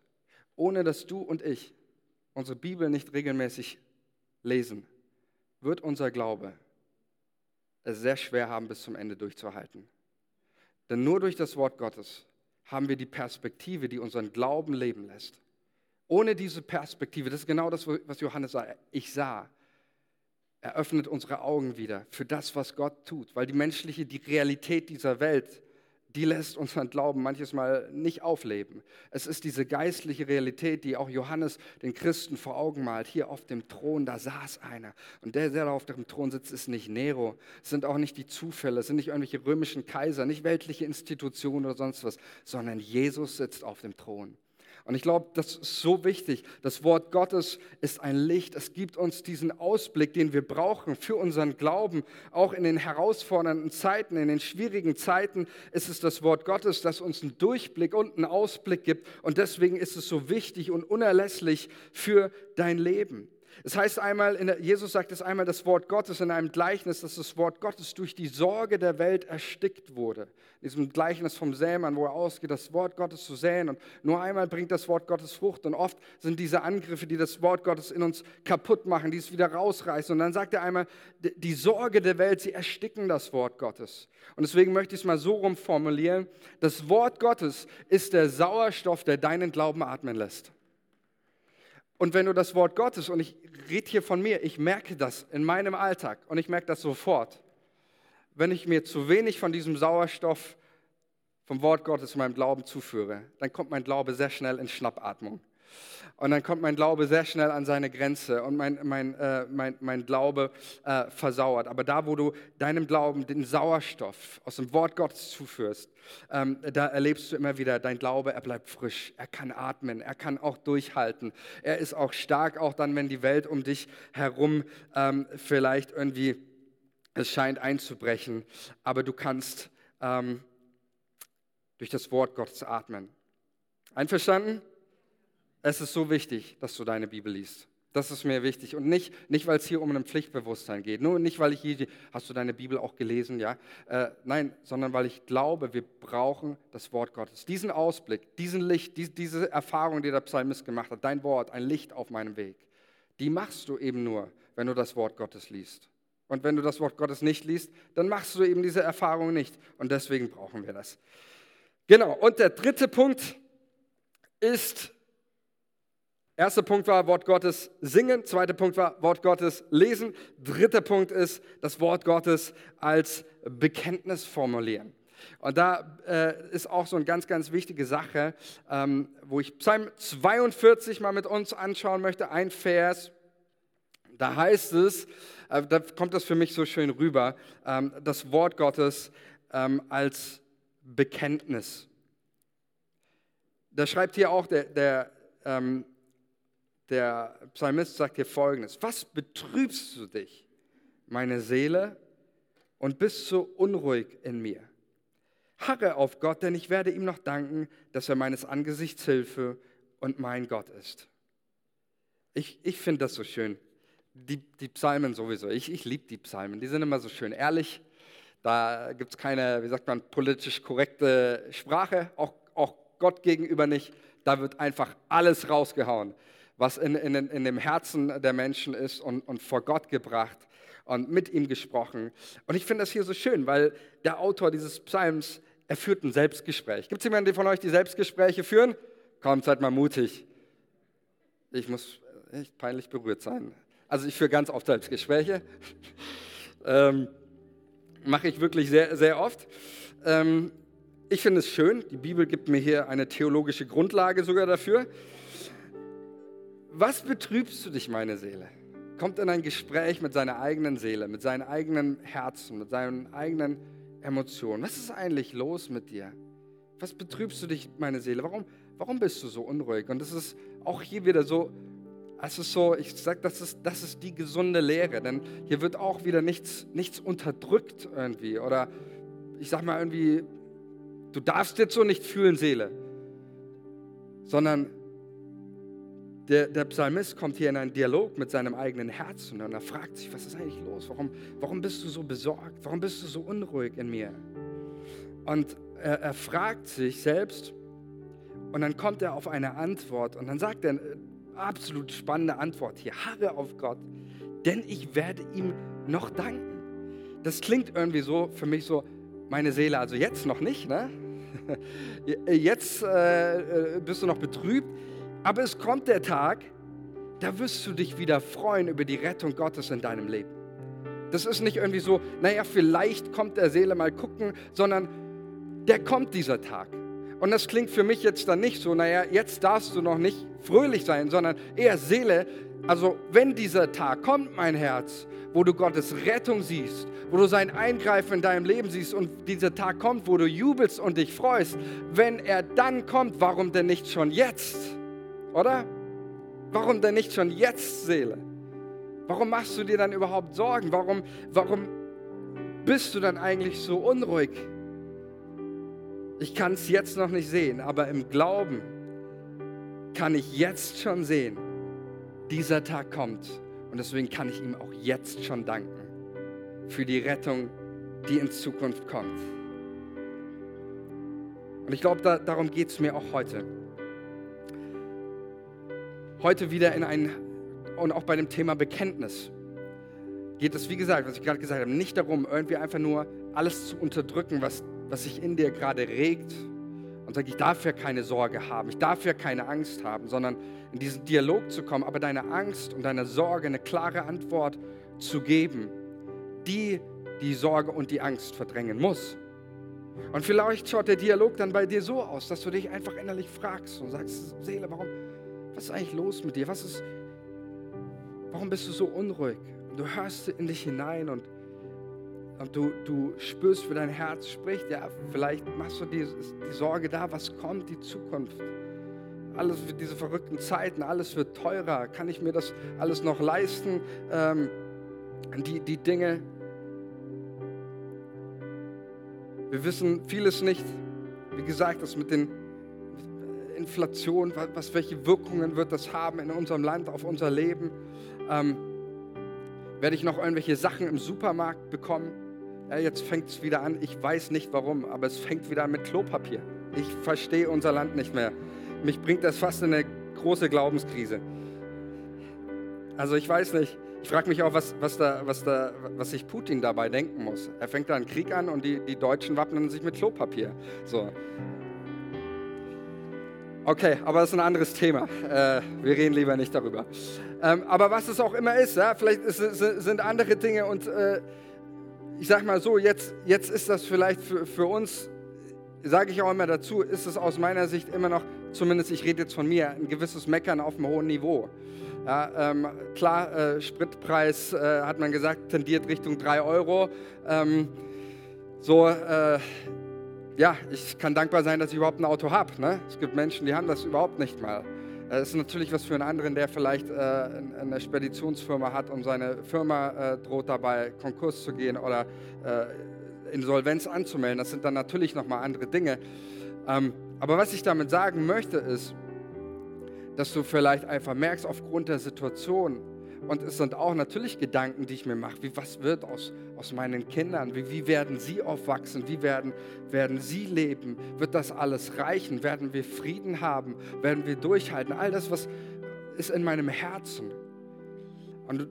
ohne dass du und ich unsere Bibel nicht regelmäßig lesen, wird unser Glaube es sehr schwer haben, bis zum Ende durchzuhalten. Denn nur durch das Wort Gottes haben wir die Perspektive, die unseren Glauben leben lässt. Ohne diese Perspektive, das ist genau das, was Johannes sagt, ich sah, eröffnet unsere Augen wieder für das, was Gott tut, weil die menschliche, die Realität dieser Welt die lässt unseren Glauben manches Mal nicht aufleben. Es ist diese geistliche Realität, die auch Johannes den Christen vor Augen malt. Hier auf dem Thron, da saß einer. Und der, der da auf dem Thron sitzt, ist nicht Nero. Es sind auch nicht die Zufälle, es sind nicht irgendwelche römischen Kaiser, nicht weltliche Institutionen oder sonst was, sondern Jesus sitzt auf dem Thron. Und ich glaube, das ist so wichtig. Das Wort Gottes ist ein Licht. Es gibt uns diesen Ausblick, den wir brauchen für unseren Glauben. Auch in den herausfordernden Zeiten, in den schwierigen Zeiten ist es das Wort Gottes, das uns einen Durchblick und einen Ausblick gibt. Und deswegen ist es so wichtig und unerlässlich für dein Leben. Es heißt einmal, Jesus sagt es einmal, das Wort Gottes in einem Gleichnis, dass das Wort Gottes durch die Sorge der Welt erstickt wurde. In diesem Gleichnis vom Sämann, wo er ausgeht, das Wort Gottes zu säen. Und nur einmal bringt das Wort Gottes Frucht. Und oft sind diese Angriffe, die das Wort Gottes in uns kaputt machen, die es wieder rausreißen. Und dann sagt er einmal, die Sorge der Welt, sie ersticken das Wort Gottes. Und deswegen möchte ich es mal so rumformulieren. Das Wort Gottes ist der Sauerstoff, der deinen Glauben atmen lässt. Und wenn du das Wort Gottes, und ich rede hier von mir, ich merke das in meinem Alltag und ich merke das sofort, wenn ich mir zu wenig von diesem Sauerstoff vom Wort Gottes in meinem Glauben zuführe, dann kommt mein Glaube sehr schnell in Schnappatmung. Und dann kommt mein Glaube sehr schnell an seine Grenze und mein, mein, äh, mein, mein Glaube äh, versauert. Aber da, wo du deinem Glauben den Sauerstoff aus dem Wort Gottes zuführst, ähm, da erlebst du immer wieder, dein Glaube, er bleibt frisch, er kann atmen, er kann auch durchhalten. Er ist auch stark, auch dann, wenn die Welt um dich herum ähm, vielleicht irgendwie, es scheint einzubrechen. Aber du kannst ähm, durch das Wort Gottes atmen. Einverstanden? Es ist so wichtig, dass du deine Bibel liest. Das ist mir wichtig. Und nicht, nicht weil es hier um ein Pflichtbewusstsein geht. Nur nicht, weil ich hier, hast du deine Bibel auch gelesen, ja? Äh, nein, sondern weil ich glaube, wir brauchen das Wort Gottes. Diesen Ausblick, diesen Licht, die, diese Erfahrung, die der Psalmist gemacht hat, dein Wort, ein Licht auf meinem Weg, die machst du eben nur, wenn du das Wort Gottes liest. Und wenn du das Wort Gottes nicht liest, dann machst du eben diese Erfahrung nicht. Und deswegen brauchen wir das. Genau. Und der dritte Punkt ist Erster Punkt war Wort Gottes singen, zweiter Punkt war Wort Gottes lesen, dritter Punkt ist das Wort Gottes als Bekenntnis formulieren. Und da äh, ist auch so eine ganz, ganz wichtige Sache, ähm, wo ich Psalm 42 mal mit uns anschauen möchte, ein Vers. Da heißt es, äh, da kommt das für mich so schön rüber, ähm, das Wort Gottes ähm, als Bekenntnis. Da schreibt hier auch der, der ähm, der Psalmist sagt hier folgendes: Was betrübst du dich, meine Seele, und bist so unruhig in mir? Harre auf Gott, denn ich werde ihm noch danken, dass er meines Angesichts Hilfe und mein Gott ist. Ich, ich finde das so schön. Die, die Psalmen sowieso. Ich, ich liebe die Psalmen. Die sind immer so schön ehrlich. Da gibt es keine, wie sagt man, politisch korrekte Sprache, auch, auch Gott gegenüber nicht. Da wird einfach alles rausgehauen was in, in, in dem Herzen der Menschen ist und, und vor Gott gebracht und mit ihm gesprochen. Und ich finde das hier so schön, weil der Autor dieses Psalms, er führt ein Selbstgespräch. Gibt es jemanden von euch, die Selbstgespräche führen? Kommt, seid mal mutig. Ich muss echt peinlich berührt sein. Also ich führe ganz oft Selbstgespräche. ähm, Mache ich wirklich sehr, sehr oft. Ähm, ich finde es schön. Die Bibel gibt mir hier eine theologische Grundlage sogar dafür. Was betrübst du dich, meine Seele? Kommt in ein Gespräch mit seiner eigenen Seele, mit seinem eigenen Herzen, mit seinen eigenen Emotionen. Was ist eigentlich los mit dir? Was betrübst du dich, meine Seele? Warum, warum bist du so unruhig? Und das ist auch hier wieder so, es ist so, ich sage, das ist, das ist die gesunde Lehre, denn hier wird auch wieder nichts, nichts unterdrückt irgendwie. Oder ich sage mal irgendwie, du darfst jetzt so nicht fühlen, Seele, sondern der, der, Psalmist kommt hier in einen Dialog mit seinem eigenen Herzen und er fragt sich, was ist eigentlich los? Warum, warum bist du so besorgt? Warum bist du so unruhig in mir? Und er, er fragt sich selbst und dann kommt er auf eine Antwort und dann sagt er eine absolut spannende Antwort hier, harre auf Gott, denn ich werde ihm noch danken. Das klingt irgendwie so für mich so, meine Seele, also jetzt noch nicht, ne? Jetzt äh, äh bist du noch betrübt, aber es kommt der Tag, da wirst du dich wieder freuen über die Rettung Gottes in deinem Leben. Das ist nicht irgendwie so, naja, vielleicht kommt der Seele mal gucken, sondern der kommt dieser Tag. Und das klingt für mich jetzt dann nicht so, naja, jetzt darfst du noch nicht fröhlich sein, sondern eher Seele. Also wenn dieser Tag kommt, mein Herz, wo du Gottes Rettung siehst, wo du sein Eingreifen in deinem Leben siehst und dieser Tag kommt, wo du jubelst und dich freust, wenn er dann kommt, warum denn nicht schon jetzt? Oder? Warum denn nicht schon jetzt, Seele? Warum machst du dir dann überhaupt Sorgen? Warum, warum bist du dann eigentlich so unruhig? Ich kann es jetzt noch nicht sehen, aber im Glauben kann ich jetzt schon sehen, dieser Tag kommt. Und deswegen kann ich ihm auch jetzt schon danken für die Rettung, die in Zukunft kommt. Und ich glaube, da, darum geht es mir auch heute heute wieder in ein, und auch bei dem Thema Bekenntnis, geht es, wie gesagt, was ich gerade gesagt habe, nicht darum, irgendwie einfach nur alles zu unterdrücken, was, was sich in dir gerade regt und sage, ich darf ja keine Sorge haben, ich darf ja keine Angst haben, sondern in diesen Dialog zu kommen, aber deine Angst und deine Sorge eine klare Antwort zu geben, die die Sorge und die Angst verdrängen muss. Und vielleicht schaut der Dialog dann bei dir so aus, dass du dich einfach innerlich fragst und sagst, Seele, warum, was ist eigentlich los mit dir? Was ist, warum bist du so unruhig? Du hörst in dich hinein und, und du, du spürst, wie dein Herz spricht. Ja, vielleicht machst du die, die Sorge da, was kommt, die Zukunft. Alles für diese verrückten Zeiten, alles wird teurer. Kann ich mir das alles noch leisten? Ähm, die, die Dinge. Wir wissen vieles nicht. Wie gesagt, das mit den Inflation, was, welche Wirkungen wird das haben in unserem Land, auf unser Leben? Ähm, werde ich noch irgendwelche Sachen im Supermarkt bekommen? Ja, jetzt fängt es wieder an. Ich weiß nicht warum, aber es fängt wieder an mit Klopapier. Ich verstehe unser Land nicht mehr. Mich bringt das fast in eine große Glaubenskrise. Also ich weiß nicht. Ich frage mich auch, was, was, da, was, da, was sich Putin dabei denken muss. Er fängt da einen Krieg an und die, die Deutschen wappnen sich mit Klopapier. So. Okay, aber das ist ein anderes Thema. Äh, wir reden lieber nicht darüber. Ähm, aber was es auch immer ist, ja, vielleicht ist, sind andere Dinge und äh, ich sage mal so, jetzt, jetzt ist das vielleicht für, für uns, sage ich auch immer dazu, ist es aus meiner Sicht immer noch, zumindest ich rede jetzt von mir, ein gewisses Meckern auf einem hohen Niveau. Ja, ähm, klar, äh, Spritpreis, äh, hat man gesagt, tendiert Richtung 3 Euro. Ähm, so, äh, ja, ich kann dankbar sein, dass ich überhaupt ein Auto habe. Ne? Es gibt Menschen, die haben das überhaupt nicht mal. Es ist natürlich was für einen anderen, der vielleicht äh, eine Speditionsfirma hat und seine Firma äh, droht dabei, Konkurs zu gehen oder äh, Insolvenz anzumelden. Das sind dann natürlich nochmal andere Dinge. Ähm, aber was ich damit sagen möchte, ist, dass du vielleicht einfach merkst, aufgrund der Situation, und es sind auch natürlich Gedanken, die ich mir mache. Wie, was wird aus, aus meinen Kindern? Wie, wie werden sie aufwachsen? Wie werden, werden sie leben? Wird das alles reichen? Werden wir Frieden haben? Werden wir durchhalten? All das, was ist in meinem Herzen. Und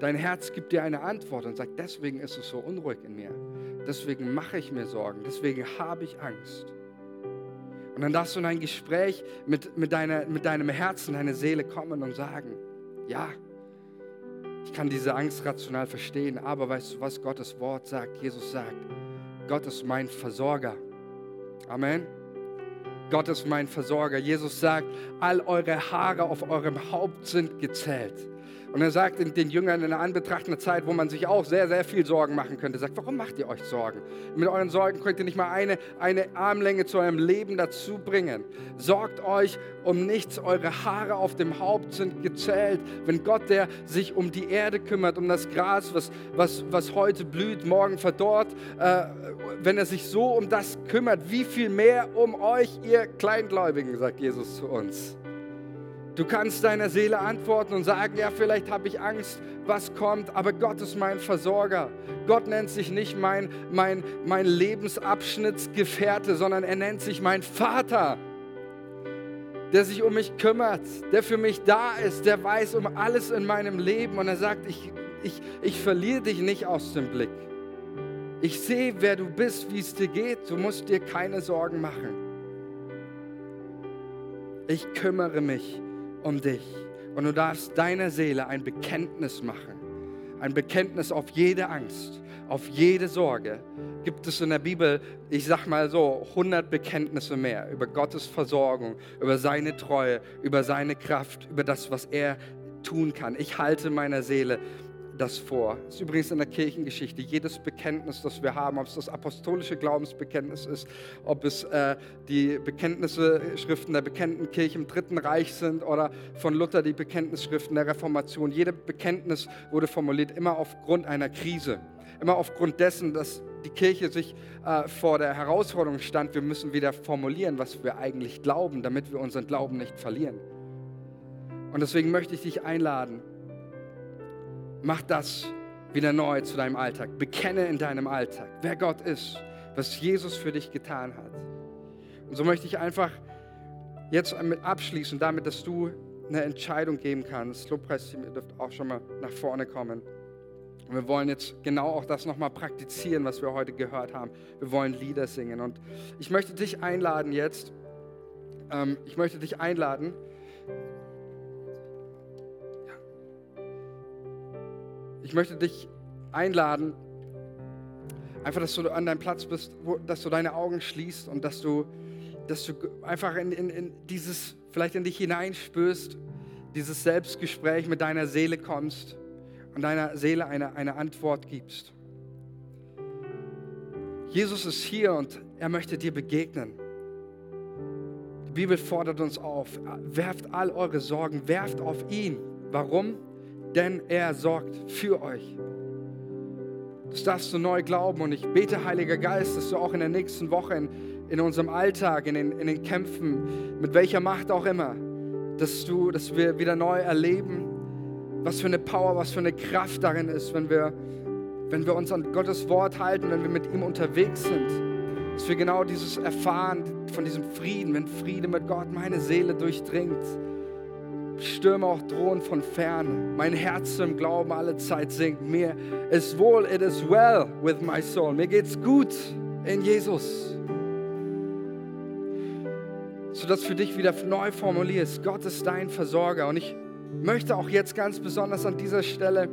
dein Herz gibt dir eine Antwort und sagt, deswegen ist es so unruhig in mir. deswegen mache ich mir Sorgen, deswegen habe ich Angst. Und dann darfst du in ein Gespräch mit, mit, deiner, mit deinem Herzen, deiner Seele kommen und sagen, ja, ich kann diese Angst rational verstehen, aber weißt du, was Gottes Wort sagt? Jesus sagt, Gott ist mein Versorger. Amen. Gott ist mein Versorger. Jesus sagt, all eure Haare auf eurem Haupt sind gezählt. Und er sagt den Jüngern in einer anbetrachtenden Zeit, wo man sich auch sehr, sehr viel Sorgen machen könnte, sagt, warum macht ihr euch Sorgen? Mit euren Sorgen könnt ihr nicht mal eine, eine Armlänge zu eurem Leben dazu bringen. Sorgt euch um nichts, eure Haare auf dem Haupt sind gezählt. Wenn Gott, der sich um die Erde kümmert, um das Gras, was, was, was heute blüht, morgen verdorrt, äh, wenn er sich so um das kümmert, wie viel mehr um euch, ihr Kleingläubigen, sagt Jesus zu uns. Du kannst deiner Seele antworten und sagen, ja, vielleicht habe ich Angst, was kommt, aber Gott ist mein Versorger. Gott nennt sich nicht mein, mein, mein Lebensabschnittsgefährte, sondern er nennt sich mein Vater, der sich um mich kümmert, der für mich da ist, der weiß um alles in meinem Leben und er sagt, ich, ich, ich verliere dich nicht aus dem Blick. Ich sehe, wer du bist, wie es dir geht. Du musst dir keine Sorgen machen. Ich kümmere mich um dich. Und du darfst deiner Seele ein Bekenntnis machen. Ein Bekenntnis auf jede Angst, auf jede Sorge. Gibt es in der Bibel, ich sag mal so, 100 Bekenntnisse mehr über Gottes Versorgung, über seine Treue, über seine Kraft, über das, was er tun kann. Ich halte meiner Seele das vor. Das ist übrigens in der Kirchengeschichte. Jedes Bekenntnis, das wir haben, ob es das apostolische Glaubensbekenntnis ist, ob es äh, die Bekenntnisse, Schriften der bekannten Kirche im Dritten Reich sind oder von Luther die Bekenntnisschriften der Reformation. Jede Bekenntnis wurde formuliert immer aufgrund einer Krise. Immer aufgrund dessen, dass die Kirche sich äh, vor der Herausforderung stand, wir müssen wieder formulieren, was wir eigentlich glauben, damit wir unseren Glauben nicht verlieren. Und deswegen möchte ich dich einladen, Mach das wieder neu zu deinem Alltag. Bekenne in deinem Alltag, wer Gott ist, was Jesus für dich getan hat. Und so möchte ich einfach jetzt abschließen, damit, dass du eine Entscheidung geben kannst. Lobpreisteam, ihr dürft auch schon mal nach vorne kommen. Und wir wollen jetzt genau auch das nochmal praktizieren, was wir heute gehört haben. Wir wollen Lieder singen. Und ich möchte dich einladen jetzt, ähm, ich möchte dich einladen, Ich möchte dich einladen, einfach, dass du an deinem Platz bist, wo, dass du deine Augen schließt und dass du, dass du einfach in, in, in dieses, vielleicht in dich hineinspürst, dieses Selbstgespräch mit deiner Seele kommst und deiner Seele eine, eine Antwort gibst. Jesus ist hier und er möchte dir begegnen. Die Bibel fordert uns auf, werft all eure Sorgen, werft auf ihn. Warum? Denn er sorgt für euch. Das darfst du neu glauben und ich bete, Heiliger Geist, dass du auch in der nächsten Woche in, in unserem Alltag, in den, in den Kämpfen, mit welcher Macht auch immer, dass, du, dass wir wieder neu erleben, was für eine Power, was für eine Kraft darin ist, wenn wir, wenn wir uns an Gottes Wort halten, wenn wir mit ihm unterwegs sind. Dass wir genau dieses erfahren von diesem Frieden, wenn Friede mit Gott meine Seele durchdringt Stürme auch drohen von fern. Mein Herz im Glauben alle Zeit singt. Mir ist wohl, it is well with my soul. Mir geht's gut in Jesus. So dass für dich wieder neu formulierst, Gott ist dein Versorger. Und ich möchte auch jetzt ganz besonders an dieser Stelle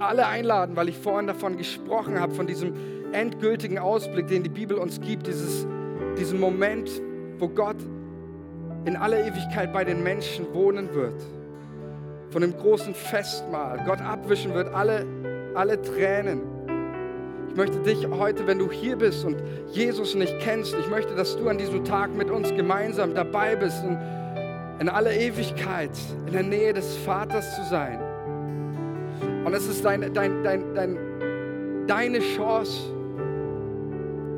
alle einladen, weil ich vorhin davon gesprochen habe, von diesem endgültigen Ausblick, den die Bibel uns gibt, dieses, diesen Moment, wo Gott in aller Ewigkeit bei den Menschen wohnen wird. Von dem großen Festmahl. Gott abwischen wird alle, alle Tränen. Ich möchte dich heute, wenn du hier bist und Jesus nicht kennst, ich möchte, dass du an diesem Tag mit uns gemeinsam dabei bist, in, in aller Ewigkeit in der Nähe des Vaters zu sein. Und es ist dein, dein, dein, dein, deine Chance.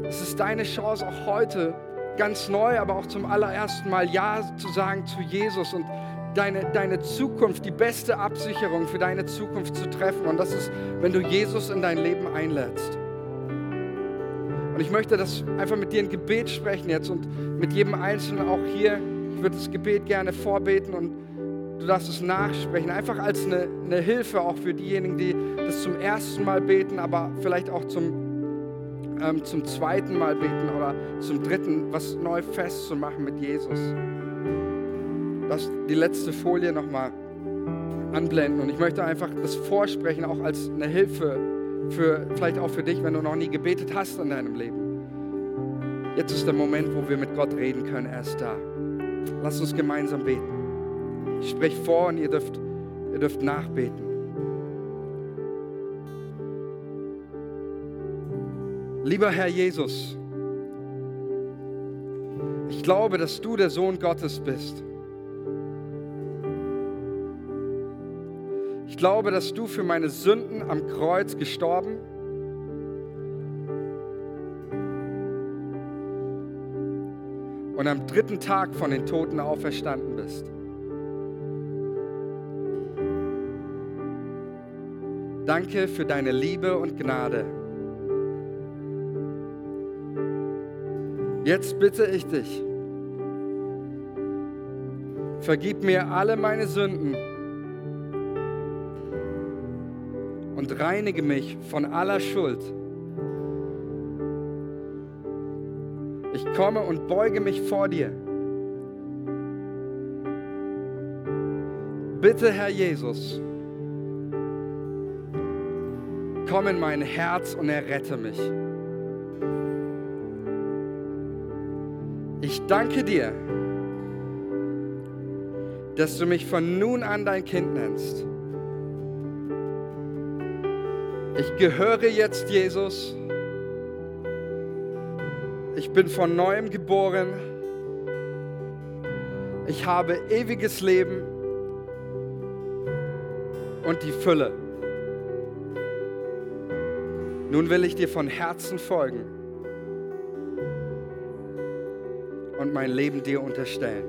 Es ist deine Chance auch heute, ganz neu, aber auch zum allerersten Mal Ja zu sagen zu Jesus und deine, deine Zukunft, die beste Absicherung für deine Zukunft zu treffen. Und das ist, wenn du Jesus in dein Leben einlädst. Und ich möchte das einfach mit dir ein Gebet sprechen jetzt und mit jedem Einzelnen auch hier. Ich würde das Gebet gerne vorbeten und du darfst es nachsprechen. Einfach als eine, eine Hilfe auch für diejenigen, die das zum ersten Mal beten, aber vielleicht auch zum ähm, zum zweiten Mal beten oder zum dritten, was neu festzumachen mit Jesus. Lass die letzte Folie nochmal anblenden und ich möchte einfach das vorsprechen, auch als eine Hilfe für, vielleicht auch für dich, wenn du noch nie gebetet hast in deinem Leben. Jetzt ist der Moment, wo wir mit Gott reden können. Er ist da. Lass uns gemeinsam beten. Ich spreche vor und ihr dürft, ihr dürft nachbeten. Lieber Herr Jesus, ich glaube, dass du der Sohn Gottes bist. Ich glaube, dass du für meine Sünden am Kreuz gestorben und am dritten Tag von den Toten auferstanden bist. Danke für deine Liebe und Gnade. Jetzt bitte ich dich, vergib mir alle meine Sünden und reinige mich von aller Schuld. Ich komme und beuge mich vor dir. Bitte, Herr Jesus, komm in mein Herz und errette mich. Danke dir, dass du mich von nun an dein Kind nennst. Ich gehöre jetzt Jesus. Ich bin von neuem geboren. Ich habe ewiges Leben und die Fülle. Nun will ich dir von Herzen folgen mein Leben dir unterstellen.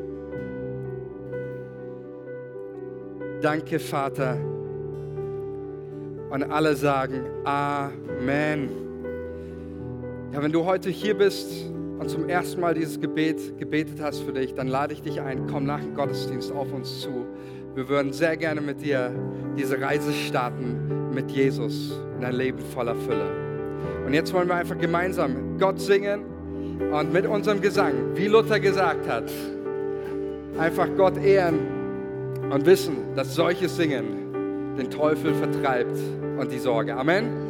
Danke, Vater. Und alle sagen Amen. Ja, wenn du heute hier bist und zum ersten Mal dieses Gebet gebetet hast für dich, dann lade ich dich ein, komm nach dem Gottesdienst auf uns zu. Wir würden sehr gerne mit dir diese Reise starten mit Jesus in ein Leben voller Fülle. Und jetzt wollen wir einfach gemeinsam Gott singen und mit unserem Gesang, wie Luther gesagt hat, einfach Gott ehren und wissen, dass solches Singen den Teufel vertreibt und die Sorge. Amen.